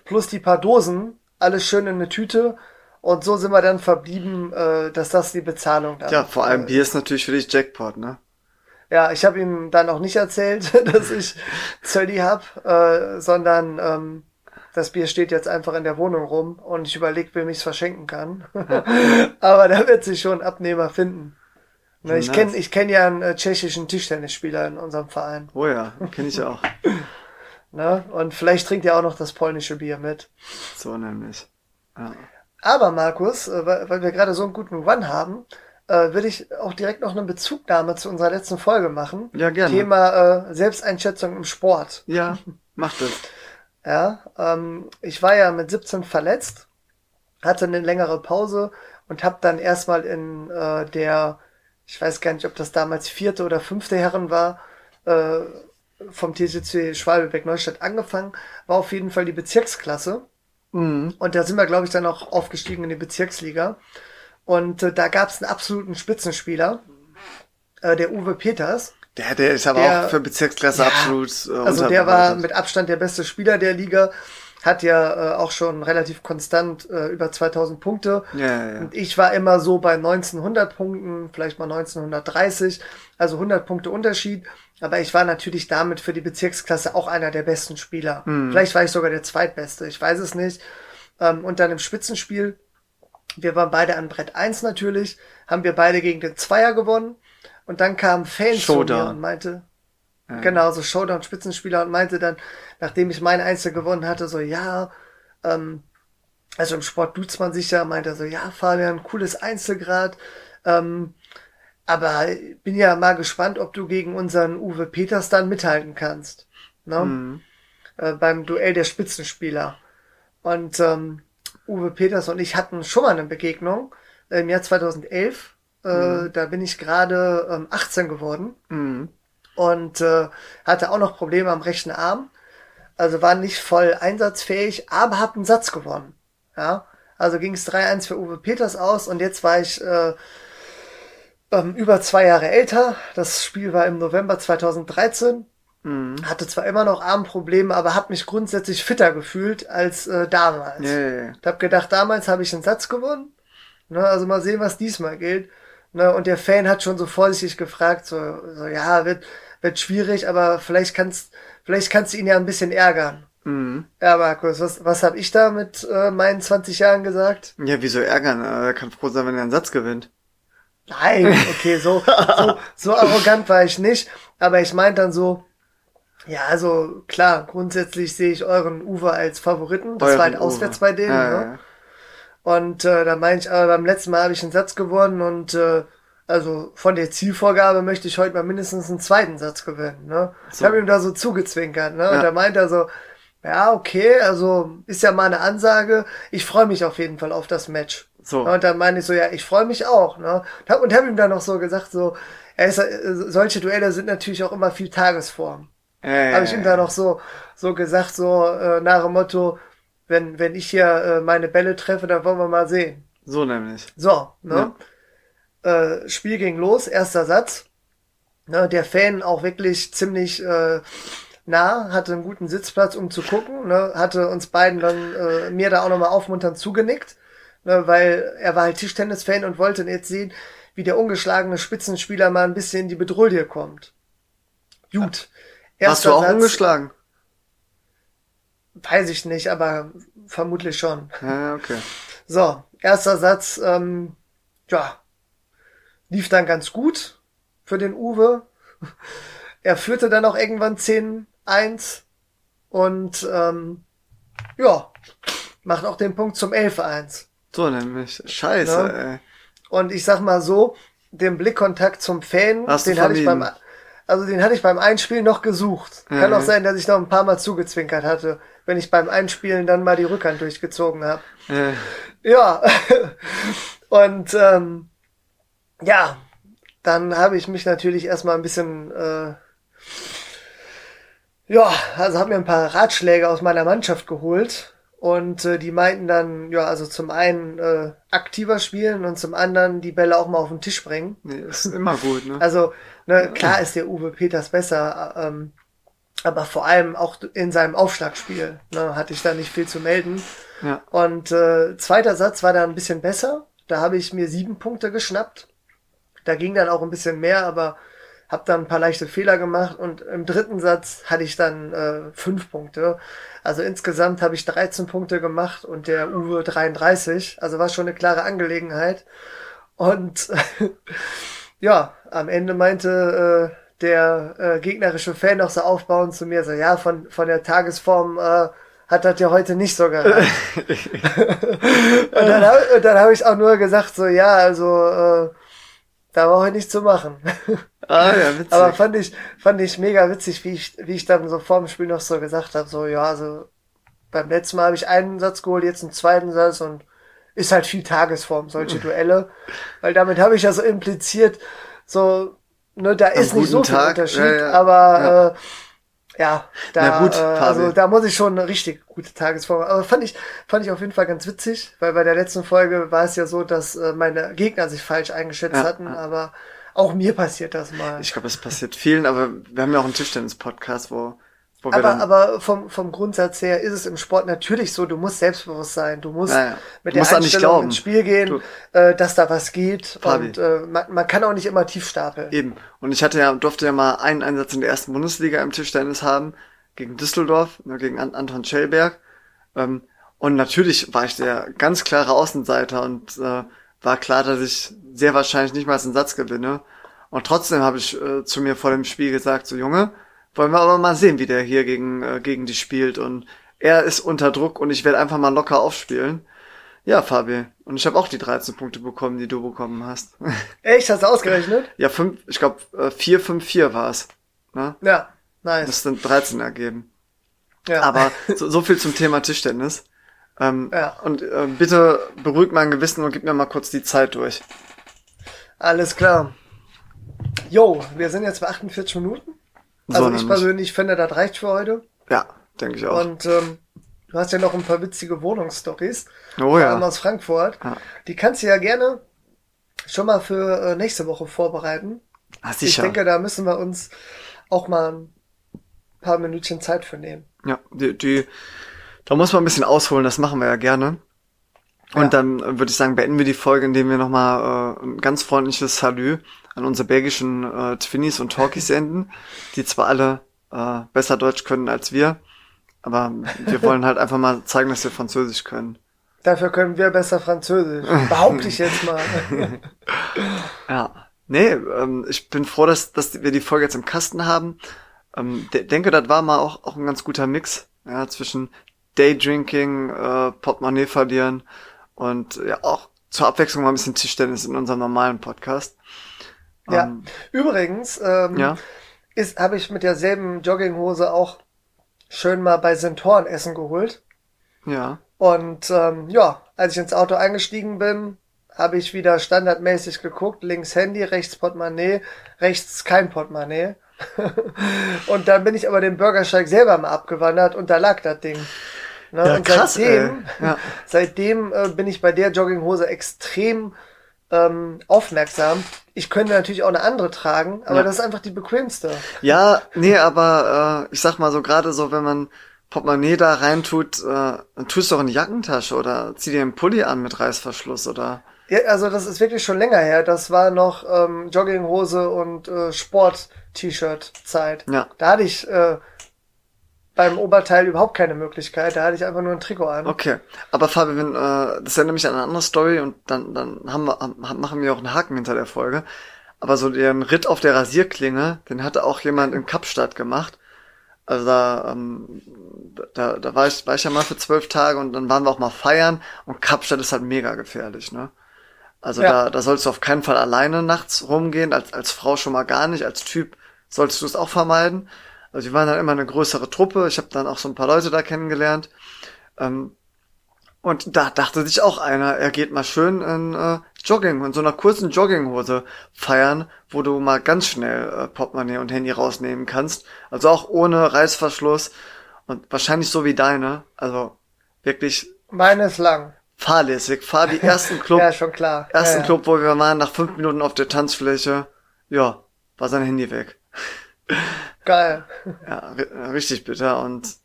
[SPEAKER 2] Plus die paar Dosen, alles schön in eine Tüte. Und so sind wir dann verblieben, äh, dass das die Bezahlung
[SPEAKER 1] dann. Ja, vor allem Bier ist natürlich für dich Jackpot, ne?
[SPEAKER 2] Ja, ich habe ihm dann auch nicht erzählt, <laughs> dass ich Zölli hab, äh, sondern ähm, das Bier steht jetzt einfach in der Wohnung rum und ich überlege, wem ich es verschenken kann. <laughs> Aber da wird sich schon Abnehmer finden. Ne, ich kenne ich kenn ja einen äh, tschechischen Tischtennisspieler in unserem Verein.
[SPEAKER 1] Oh ja, kenne ich auch. <laughs>
[SPEAKER 2] ne? Und vielleicht trinkt er auch noch das polnische Bier mit.
[SPEAKER 1] So nämlich. Ja.
[SPEAKER 2] Aber Markus, äh, weil wir gerade so einen guten Run haben, äh, würde ich auch direkt noch eine Bezugnahme zu unserer letzten Folge machen.
[SPEAKER 1] Ja, gerne.
[SPEAKER 2] Thema äh, Selbsteinschätzung im Sport.
[SPEAKER 1] Ja, macht es. <laughs>
[SPEAKER 2] ja, ähm, ich war ja mit 17 verletzt, hatte eine längere Pause und habe dann erstmal in äh, der, ich weiß gar nicht, ob das damals vierte oder fünfte Herren war, äh, vom TCC Schwalbeck Neustadt angefangen, war auf jeden Fall die Bezirksklasse. Mhm. Und da sind wir, glaube ich, dann auch aufgestiegen in die Bezirksliga. Und äh, da gab es einen absoluten Spitzenspieler, äh, der Uwe Peters.
[SPEAKER 1] Der, der ist aber der, auch für Bezirksklasse ja, absolut.
[SPEAKER 2] Äh, also der war mit Abstand der beste Spieler der Liga, hat ja äh, auch schon relativ konstant äh, über 2000 Punkte. Ja, ja, ja. Und ich war immer so bei 1900 Punkten, vielleicht mal 1930, also 100 Punkte Unterschied. Aber ich war natürlich damit für die Bezirksklasse auch einer der besten Spieler. Mhm. Vielleicht war ich sogar der zweitbeste, ich weiß es nicht. Ähm, und dann im Spitzenspiel wir waren beide an Brett 1 natürlich, haben wir beide gegen den Zweier gewonnen. Und dann kam Fan zu mir und meinte, genau, so Showdown Spitzenspieler und meinte dann, nachdem ich mein Einzel gewonnen hatte, so, ja, ähm, also im Sport duzt man sich ja, meinte er so, ja, Fabian, cooles Einzelgrad, ähm, aber bin ja mal gespannt, ob du gegen unseren Uwe Peters dann mithalten kannst. Ne? Mhm. Äh, beim Duell der Spitzenspieler. Und ähm, Uwe Peters und ich hatten schon mal eine Begegnung im Jahr 2011. Äh, mhm. da bin ich gerade ähm, 18 geworden mhm. Und äh, hatte auch noch Probleme am rechten Arm. Also war nicht voll einsatzfähig, aber hab einen Satz gewonnen. Ja, also ging es 3-1 für Uwe Peters aus und jetzt war ich äh, ähm, über zwei Jahre älter. Das Spiel war im November 2013 Mhm. Hatte zwar immer noch Armprobleme, aber habe mich grundsätzlich fitter gefühlt als äh, damals. Ja, ja, ja. Ich habe gedacht, damals habe ich einen Satz gewonnen. Ne, also mal sehen, was diesmal gilt. Ne, und der Fan hat schon so vorsichtig gefragt, so, so ja, wird, wird schwierig, aber vielleicht kannst, vielleicht kannst du ihn ja ein bisschen ärgern. Mhm. Ja, Markus, was, was habe ich da mit äh, meinen 20 Jahren gesagt?
[SPEAKER 1] Ja, wieso ärgern? Er kann froh sein, wenn er einen Satz gewinnt.
[SPEAKER 2] Nein, okay, so, so, so arrogant war ich nicht. Aber ich meinte dann so, ja, also klar, grundsätzlich sehe ich euren Uwe als Favoriten. Das euren war halt auswärts bei denen. Ja, ne? ja. Und äh, da meine ich, aber beim letzten Mal habe ich einen Satz gewonnen und äh, also von der Zielvorgabe möchte ich heute mal mindestens einen zweiten Satz gewinnen. Ne? So. Ich habe ihm da so zugezwinkert. Ne? Ja. Und da meint er so, ja, okay, also ist ja mal eine Ansage. Ich freue mich auf jeden Fall auf das Match. So. Und dann meine ich so, ja, ich freue mich auch. Ne? Und habe ihm dann noch so gesagt, so, er ist, äh, solche Duelle sind natürlich auch immer viel Tagesform. Äh, Habe ich ihm da noch so, so gesagt, so äh, nach dem Motto, wenn, wenn ich hier äh, meine Bälle treffe, dann wollen wir mal sehen.
[SPEAKER 1] So nämlich.
[SPEAKER 2] So, ne? Ja. Äh, Spiel ging los, erster Satz. Ne, der Fan auch wirklich ziemlich äh, nah, hatte einen guten Sitzplatz, um zu gucken, ne, hatte uns beiden dann äh, mir da auch nochmal aufmunternd zugenickt, ne, weil er war halt Tischtennis-Fan und wollte jetzt sehen, wie der ungeschlagene Spitzenspieler mal ein bisschen in die Bedrohung kommt. Gut.
[SPEAKER 1] Warst du auch Satz, ungeschlagen?
[SPEAKER 2] Weiß ich nicht, aber vermutlich schon.
[SPEAKER 1] Ja, okay.
[SPEAKER 2] So, erster Satz, ähm, ja, lief dann ganz gut für den Uwe. Er führte dann auch irgendwann 10-1 und ähm, ja, macht auch den Punkt zum 11-1.
[SPEAKER 1] So nämlich. Scheiße, ja. Ne? ey.
[SPEAKER 2] Und ich sag mal so, den Blickkontakt zum Fan, Hast den hatte ich beim also den hatte ich beim Einspielen noch gesucht. Mhm. Kann auch sein, dass ich noch ein paar Mal zugezwinkert hatte, wenn ich beim Einspielen dann mal die Rückhand durchgezogen habe. Mhm. Ja. <laughs> Und ähm, ja, dann habe ich mich natürlich erstmal ein bisschen äh, ja, also habe mir ein paar Ratschläge aus meiner Mannschaft geholt und äh, die meinten dann, ja, also zum einen äh, aktiver spielen und zum anderen die Bälle auch mal auf den Tisch bringen.
[SPEAKER 1] Nee, ist immer gut, ne? <laughs>
[SPEAKER 2] Also, ne, klar ist der Uwe Peters besser, ähm, aber vor allem auch in seinem Aufschlagspiel ne, hatte ich da nicht viel zu melden. Ja. Und äh, zweiter Satz war da ein bisschen besser. Da habe ich mir sieben Punkte geschnappt. Da ging dann auch ein bisschen mehr, aber habe dann ein paar leichte Fehler gemacht und im dritten Satz hatte ich dann äh, fünf Punkte. Also insgesamt habe ich 13 Punkte gemacht und der Uwe 33. Also war schon eine klare Angelegenheit. Und <laughs> ja, am Ende meinte äh, der äh, gegnerische Fan noch so aufbauend zu mir, so ja, von, von der Tagesform äh, hat das ja heute nicht so gereicht. <laughs> <laughs> und dann, hab, habe ich auch nur gesagt, so ja, also äh, da war heute nichts zu machen.
[SPEAKER 1] Ah ja, <laughs> witzig.
[SPEAKER 2] Aber fand ich, fand ich mega witzig, wie ich, wie ich dann so vor dem Spiel noch so gesagt habe, so ja, also beim letzten Mal habe ich einen Satz geholt, jetzt einen zweiten Satz und ist halt viel Tagesform, solche <laughs> Duelle. Weil damit habe ich ja so impliziert, so, ne, da ist nicht so viel Tag. Unterschied, ja, ja. aber ja. Äh, ja, da, gut, äh, also da muss ich schon eine richtig gute Tagesform. Aber fand ich, fand ich auf jeden Fall ganz witzig, weil bei der letzten Folge war es ja so, dass äh, meine Gegner sich falsch eingeschätzt ja, hatten, ja. aber auch mir passiert das mal.
[SPEAKER 1] Ich glaube, es passiert vielen, aber wir haben ja auch einen Tischtennis-Podcast, wo
[SPEAKER 2] aber, aber vom, vom Grundsatz her ist es im Sport natürlich so, du musst selbstbewusst sein, du musst
[SPEAKER 1] ja, ja.
[SPEAKER 2] mit der Einstellung ins Spiel gehen, äh, dass da was geht Fabi. und äh, man, man kann auch nicht immer tief stapeln.
[SPEAKER 1] Eben. Und ich hatte ja, durfte ja mal einen Einsatz in der ersten Bundesliga im Tischtennis haben, gegen Düsseldorf, ne, gegen Anton Schellberg. Ähm, und natürlich war ich der ganz klare Außenseiter und äh, war klar, dass ich sehr wahrscheinlich nicht mal einen Satz gewinne. Und trotzdem habe ich äh, zu mir vor dem Spiel gesagt, so Junge, wollen wir aber mal sehen, wie der hier gegen, äh, gegen die spielt. Und er ist unter Druck und ich werde einfach mal locker aufspielen. Ja, Fabi. Und ich habe auch die 13 Punkte bekommen, die du bekommen hast. <laughs>
[SPEAKER 2] Echt? Hast du ausgerechnet?
[SPEAKER 1] ja, fünf, ich glaube, äh, 4, 5, 4 war es. Ne?
[SPEAKER 2] Ja, nice.
[SPEAKER 1] Das sind 13 ergeben. Ja. Aber <laughs> so, so viel zum Thema Tischtennis. Ähm, ja. Und äh, bitte beruhig mein Gewissen und gib mir mal kurz die Zeit durch.
[SPEAKER 2] Alles klar. Jo, wir sind jetzt bei 48 Minuten. Also ich persönlich finde, das reicht für heute.
[SPEAKER 1] Ja, denke ich auch.
[SPEAKER 2] Und ähm, du hast ja noch ein paar witzige Wohnungsstories.
[SPEAKER 1] Oh ja.
[SPEAKER 2] aus Frankfurt. Ja. Die kannst du ja gerne schon mal für äh, nächste Woche vorbereiten.
[SPEAKER 1] Ah, sicher.
[SPEAKER 2] Ich denke, da müssen wir uns auch mal ein paar Minütchen Zeit für nehmen.
[SPEAKER 1] Ja, die, die, da muss man ein bisschen ausholen, das machen wir ja gerne. Und ja. dann äh, würde ich sagen, beenden wir die Folge, indem wir nochmal äh, ein ganz freundliches Salü an unsere belgischen äh, Twinnies und Talkies senden, die zwar alle äh, besser Deutsch können als wir, aber wir wollen halt einfach mal zeigen, dass wir Französisch können.
[SPEAKER 2] Dafür können wir besser Französisch. Behaupte ich jetzt mal. <laughs>
[SPEAKER 1] ja. Nee, ähm, ich bin froh, dass, dass wir die Folge jetzt im Kasten haben. Ähm, de denke, das war mal auch, auch ein ganz guter Mix ja, zwischen Daydrinking, äh, Portemonnaie verlieren und ja auch zur Abwechslung mal ein bisschen Tischtennis in unserem normalen Podcast.
[SPEAKER 2] Ja. Ähm, Übrigens ähm, ja? ist habe ich mit derselben Jogginghose auch schön mal bei Sentoren Essen geholt.
[SPEAKER 1] Ja.
[SPEAKER 2] Und ähm, ja, als ich ins Auto eingestiegen bin, habe ich wieder standardmäßig geguckt, links Handy, rechts Portemonnaie, rechts kein Portemonnaie. <laughs> und dann bin ich aber den Bürgersteig selber mal abgewandert und da lag das Ding.
[SPEAKER 1] Ne? Ja, und krass,
[SPEAKER 2] seitdem, ja. <laughs> seitdem äh, bin ich bei der Jogginghose extrem ähm, aufmerksam. Ich könnte natürlich auch eine andere tragen, aber
[SPEAKER 1] Ja.
[SPEAKER 2] das ist einfach die bequemste.
[SPEAKER 1] Ja, nee, aber äh, ich sag mal so, gerade so, wenn man Portemonnaie da reintut, äh, dann tust du doch in die Jackentasche oder zieh dir einen Pulli an mit Reißverschluss oder.
[SPEAKER 2] Ja, also das ist wirklich schon länger her. Das war noch ähm, Jogginghose und äh, Sport-T-Shirt-Zeit.
[SPEAKER 1] Ja.
[SPEAKER 2] Da hatte ich äh, beim Oberteil überhaupt keine Möglichkeit. Da hatte ich einfach nur ein Trikot an.
[SPEAKER 1] Okay. Aber Fabian, äh, das erinnert mich an eine andere Story und dann, dann haben wir, haben, machen wir auch einen Haken hinter der Folge. Aber so den Ritt auf der Rasierklinge, den hatte auch jemand in Kapstadt gemacht. Also da, ähm, da, da war ich, war ich ja mal für zwölf Tage und dann waren wir auch mal feiern und Kapstadt ist halt mega gefährlich, ne? Also
[SPEAKER 2] Ja.
[SPEAKER 1] da, da sollst du auf keinen Fall alleine nachts rumgehen, als, als Frau schon mal gar nicht, als Typ solltest du es auch vermeiden. Also wir waren dann immer eine größere Truppe, ich habe dann auch so ein paar Leute da kennengelernt. Ähm, und da dachte sich auch einer, er geht mal schön in äh, Jogging, in so einer kurzen Jogginghose feiern, wo du mal ganz schnell äh, Portemonnaie und Handy rausnehmen kannst. Also auch ohne Reißverschluss und wahrscheinlich so wie deine. Also wirklich
[SPEAKER 2] Meine ist lang.
[SPEAKER 1] fahrlässig. Fahr die <laughs> ersten Club,
[SPEAKER 2] Ja, schon klar.
[SPEAKER 1] ersten
[SPEAKER 2] ja, ja.
[SPEAKER 1] Club, wo wir waren, nach fünf Minuten auf der Tanzfläche. Ja, war sein Handy weg.
[SPEAKER 2] Geil.
[SPEAKER 1] Ja, ri- richtig bitter und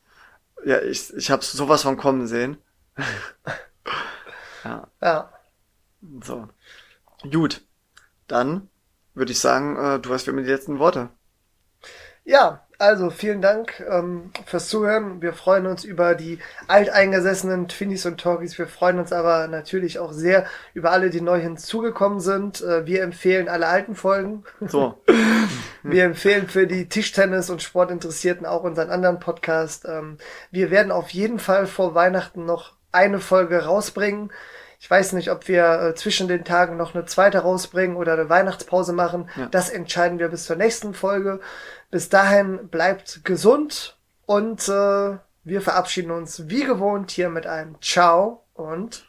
[SPEAKER 1] ja, ich, ich habe sowas von kommen sehen. <laughs>
[SPEAKER 2] Ja.
[SPEAKER 1] So. Gut. Dann würde ich sagen, äh, du hast für mich die letzten Worte.
[SPEAKER 2] Ja, also vielen Dank ähm, fürs Zuhören. Wir freuen uns über die alteingesessenen Twinnies und Talkies. Wir freuen uns aber natürlich auch sehr über alle, die neu hinzugekommen sind. Äh, wir empfehlen alle alten Folgen.
[SPEAKER 1] So. <laughs>
[SPEAKER 2] Wir empfehlen für die Tischtennis- und Sportinteressierten auch unseren anderen Podcast. Ähm, wir werden auf jeden Fall vor Weihnachten noch eine Folge rausbringen. Ich weiß nicht, ob wir äh, zwischen den Tagen noch eine zweite rausbringen oder eine Weihnachtspause machen.
[SPEAKER 1] Ja.
[SPEAKER 2] Das entscheiden wir bis zur nächsten Folge. Bis dahin bleibt gesund und äh, wir verabschieden uns wie gewohnt hier mit einem Ciao und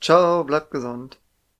[SPEAKER 1] Ciao, bleibt gesund.